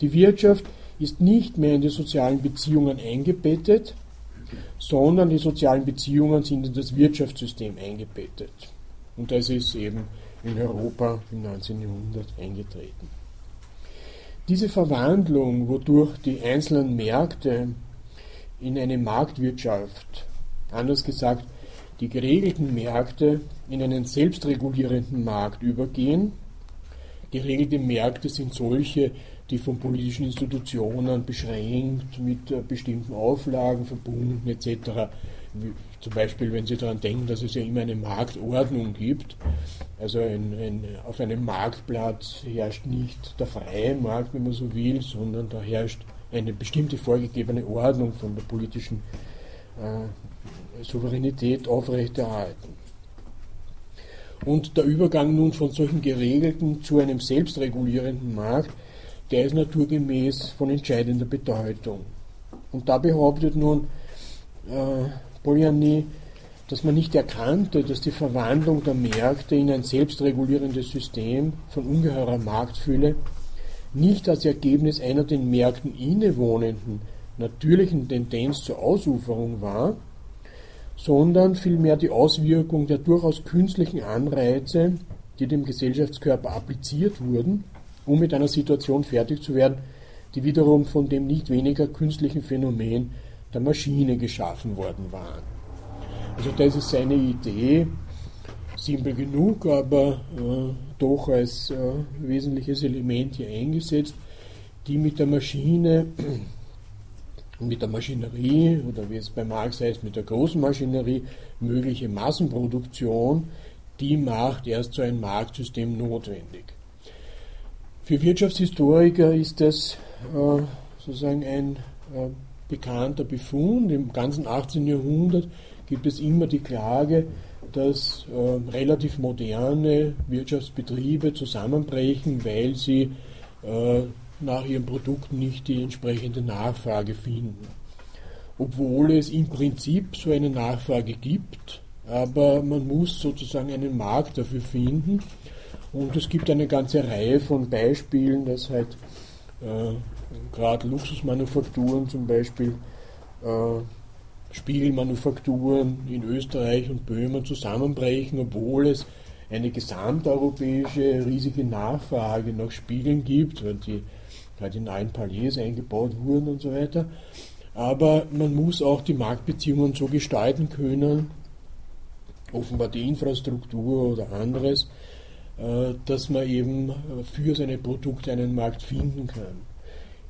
Die Wirtschaft ist nicht mehr in die sozialen Beziehungen eingebettet, sondern die sozialen Beziehungen sind in das Wirtschaftssystem eingebettet. Und das ist eben in Europa im 19. Jahrhundert eingetreten. Diese Verwandlung, wodurch die einzelnen Märkte in eine Marktwirtschaft, anders gesagt, die geregelten Märkte in einen selbstregulierenden Markt übergehen. Geregelte Märkte sind solche, die von politischen Institutionen beschränkt, mit äh, bestimmten Auflagen verbunden etc. Zum Beispiel, wenn Sie daran denken, dass es ja immer eine Marktordnung gibt. Also ein, ein, auf einem Marktplatz herrscht nicht der freie Markt, wenn man so will, sondern da herrscht eine bestimmte vorgegebene Ordnung von der politischen äh, Souveränität aufrechterhalten. Und der Übergang nun von solchen geregelten zu einem selbstregulierenden Markt, der ist naturgemäß von entscheidender Bedeutung. Und da behauptet nun äh, Polyani, dass man nicht erkannte, dass die Verwandlung der Märkte in ein selbstregulierendes System von ungeheurer Marktfülle nicht als Ergebnis einer den Märkten innewohnenden natürlichen Tendenz zur Ausuferung war, sondern vielmehr die Auswirkung der durchaus künstlichen Anreize, die dem Gesellschaftskörper appliziert wurden, um mit einer Situation fertig zu werden, die wiederum von dem nicht weniger künstlichen Phänomen der Maschine geschaffen worden waren. Also das ist seine Idee, simpel genug, aber äh, doch als äh, wesentliches Element hier eingesetzt. die mit der Maschine, mit der Maschinerie oder wie es bei Marx heißt, mit der großen Maschinerie mögliche Massenproduktion, die macht erst so ein Marktsystem notwendig. Für Wirtschaftshistoriker ist das äh, sozusagen ein äh, bekannter Befund. Im ganzen 18. Jahrhundert gibt es immer die Klage, dass äh, relativ moderne Wirtschaftsbetriebe zusammenbrechen, weil sie äh, nach ihren Produkten nicht die entsprechende Nachfrage finden. Obwohl es im Prinzip so eine Nachfrage gibt, aber man muss sozusagen einen Markt dafür finden. Und es gibt eine ganze Reihe von Beispielen, dass halt äh, gerade Luxusmanufakturen zum Beispiel äh, Spiegelmanufakturen in Österreich und Böhmen zusammenbrechen, obwohl es eine gesamteuropäische riesige Nachfrage nach Spiegeln gibt, weil die in allen Palais eingebaut wurden und so weiter. Aber man muss auch die Marktbeziehungen so gestalten können, offenbar die Infrastruktur oder anderes, äh, dass man eben für seine Produkte einen Markt finden kann.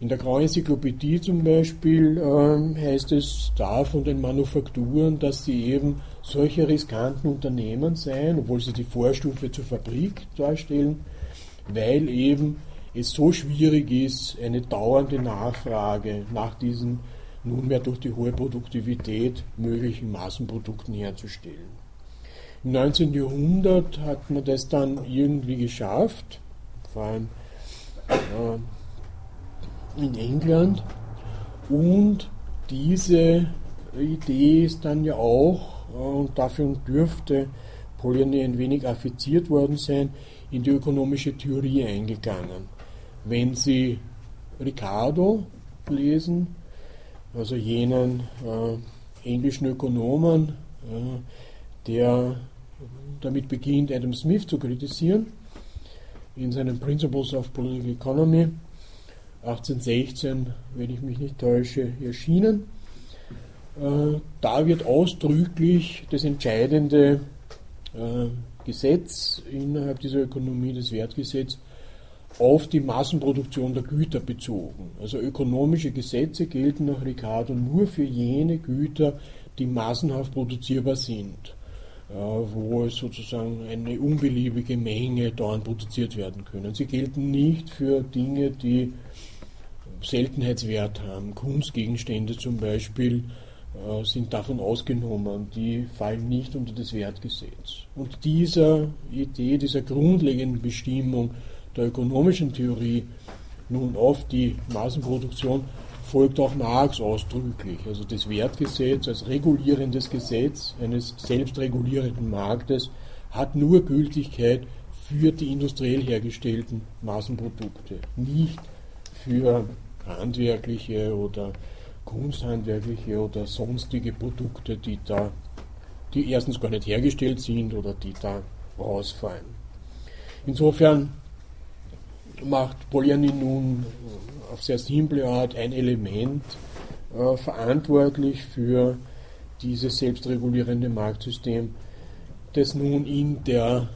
In der Grauen Enzyklopädie zum Beispiel äh, heißt es da von den Manufakturen, dass sie eben solche riskanten Unternehmen seien, obwohl sie die Vorstufe zur Fabrik darstellen, weil eben es so schwierig ist, eine dauernde Nachfrage nach diesen nunmehr durch die hohe Produktivität möglichen Massenprodukten herzustellen. Im 19. Jahrhundert hat man das dann irgendwie geschafft, vor allem äh, in England. Und diese Idee ist dann ja auch, äh, und dafür dürfte Polanyi ein wenig affiziert worden sein, in die ökonomische Theorie eingegangen. Wenn Sie Ricardo lesen, also jenen äh, englischen Ökonomen, äh, der damit beginnt, Adam Smith zu kritisieren, in seinen Principles of Political Economy, 1816, wenn ich mich nicht täusche, erschienen. Äh, da wird ausdrücklich das entscheidende äh, Gesetz innerhalb dieser Ökonomie, das Wertgesetz, auf die Massenproduktion der Güter bezogen. Also ökonomische Gesetze gelten nach Ricardo nur für jene Güter, die massenhaft produzierbar sind, äh, wo es sozusagen eine unbeliebige Menge dauernd produziert werden können. Sie gelten nicht für Dinge, die Seltenheitswert haben. Kunstgegenstände zum Beispiel äh, sind davon ausgenommen, die fallen nicht unter das Wertgesetz. Und dieser Idee, dieser grundlegenden Bestimmung der ökonomischen Theorie nun auf die Massenproduktion folgt auch Marx ausdrücklich. Also das Wertgesetz als regulierendes Gesetz eines selbstregulierenden Marktes hat nur Gültigkeit für die industriell hergestellten Massenprodukte, nicht für handwerkliche oder kunsthandwerkliche oder sonstige Produkte, die da, die erstens gar nicht hergestellt sind oder die da rausfallen. Insofern macht Polanyi nun auf sehr simple Art ein Element äh, verantwortlich für dieses selbstregulierende Marktsystem, das nun in der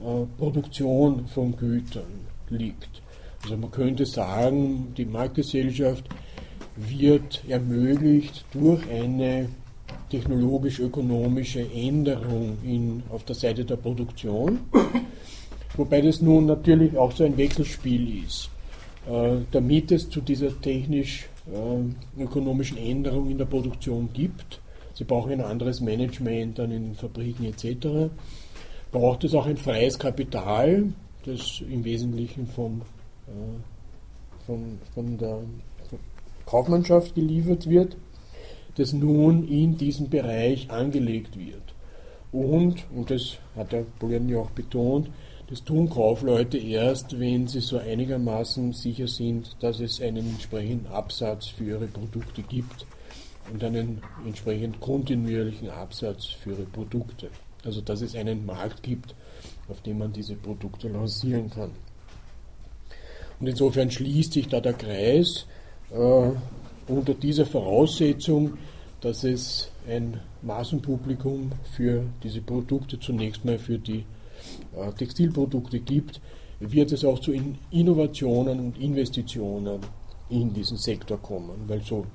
äh, Produktion von Gütern liegt. Also man könnte sagen, die Marktgesellschaft wird ermöglicht durch eine technologisch-ökonomische Änderung in, auf der Seite der Produktion, wobei das nun natürlich auch so ein Wechselspiel ist. Äh, damit es zu dieser technisch-ökonomischen äh, Änderung in der Produktion gibt, sie brauchen ein anderes Management dann in den Fabriken etc., braucht es auch ein freies Kapital, das im Wesentlichen vom von, von der Kaufmannschaft geliefert wird, das nun in diesen Bereich angelegt wird. Und, und das hat der Polanyi auch betont, das tun Kaufleute erst, wenn sie so einigermaßen sicher sind, dass es einen entsprechenden Absatz für ihre Produkte gibt und einen entsprechend kontinuierlichen Absatz für ihre Produkte. Also dass es einen Markt gibt, auf dem man diese Produkte lancieren kann. Und insofern schließt sich da der Kreis äh, unter dieser Voraussetzung, dass es ein Massenpublikum für diese Produkte, zunächst mal für die äh, Textilprodukte gibt, wird es auch zu Innovationen und Investitionen in diesen Sektor kommen, weil so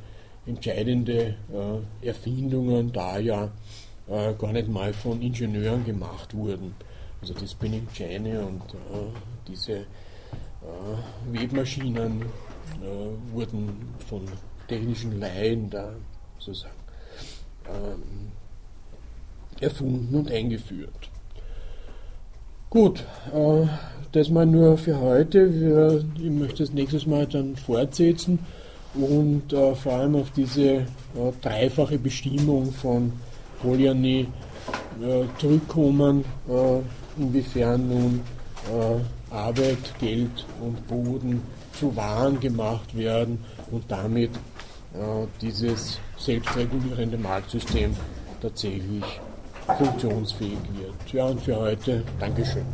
entscheidende äh, Erfindungen da ja äh, gar nicht mal von Ingenieuren gemacht wurden. Also die Spinning Jenny und äh, diese Webmaschinen wurden von technischen Laien da sozusagen ähm, erfunden und eingeführt. Gut, äh, das mal nur für heute. Wir, ich möchte das nächstes Mal dann fortsetzen und äh, vor allem auf diese äh, dreifache Bestimmung von Polyanie äh, zurückkommen, äh, inwiefern nun äh, Arbeit, Geld und Boden zu Waren gemacht werden und damit dieses selbstregulierende Marktsystem tatsächlich funktionsfähig wird. Ja, und für heute Dankeschön.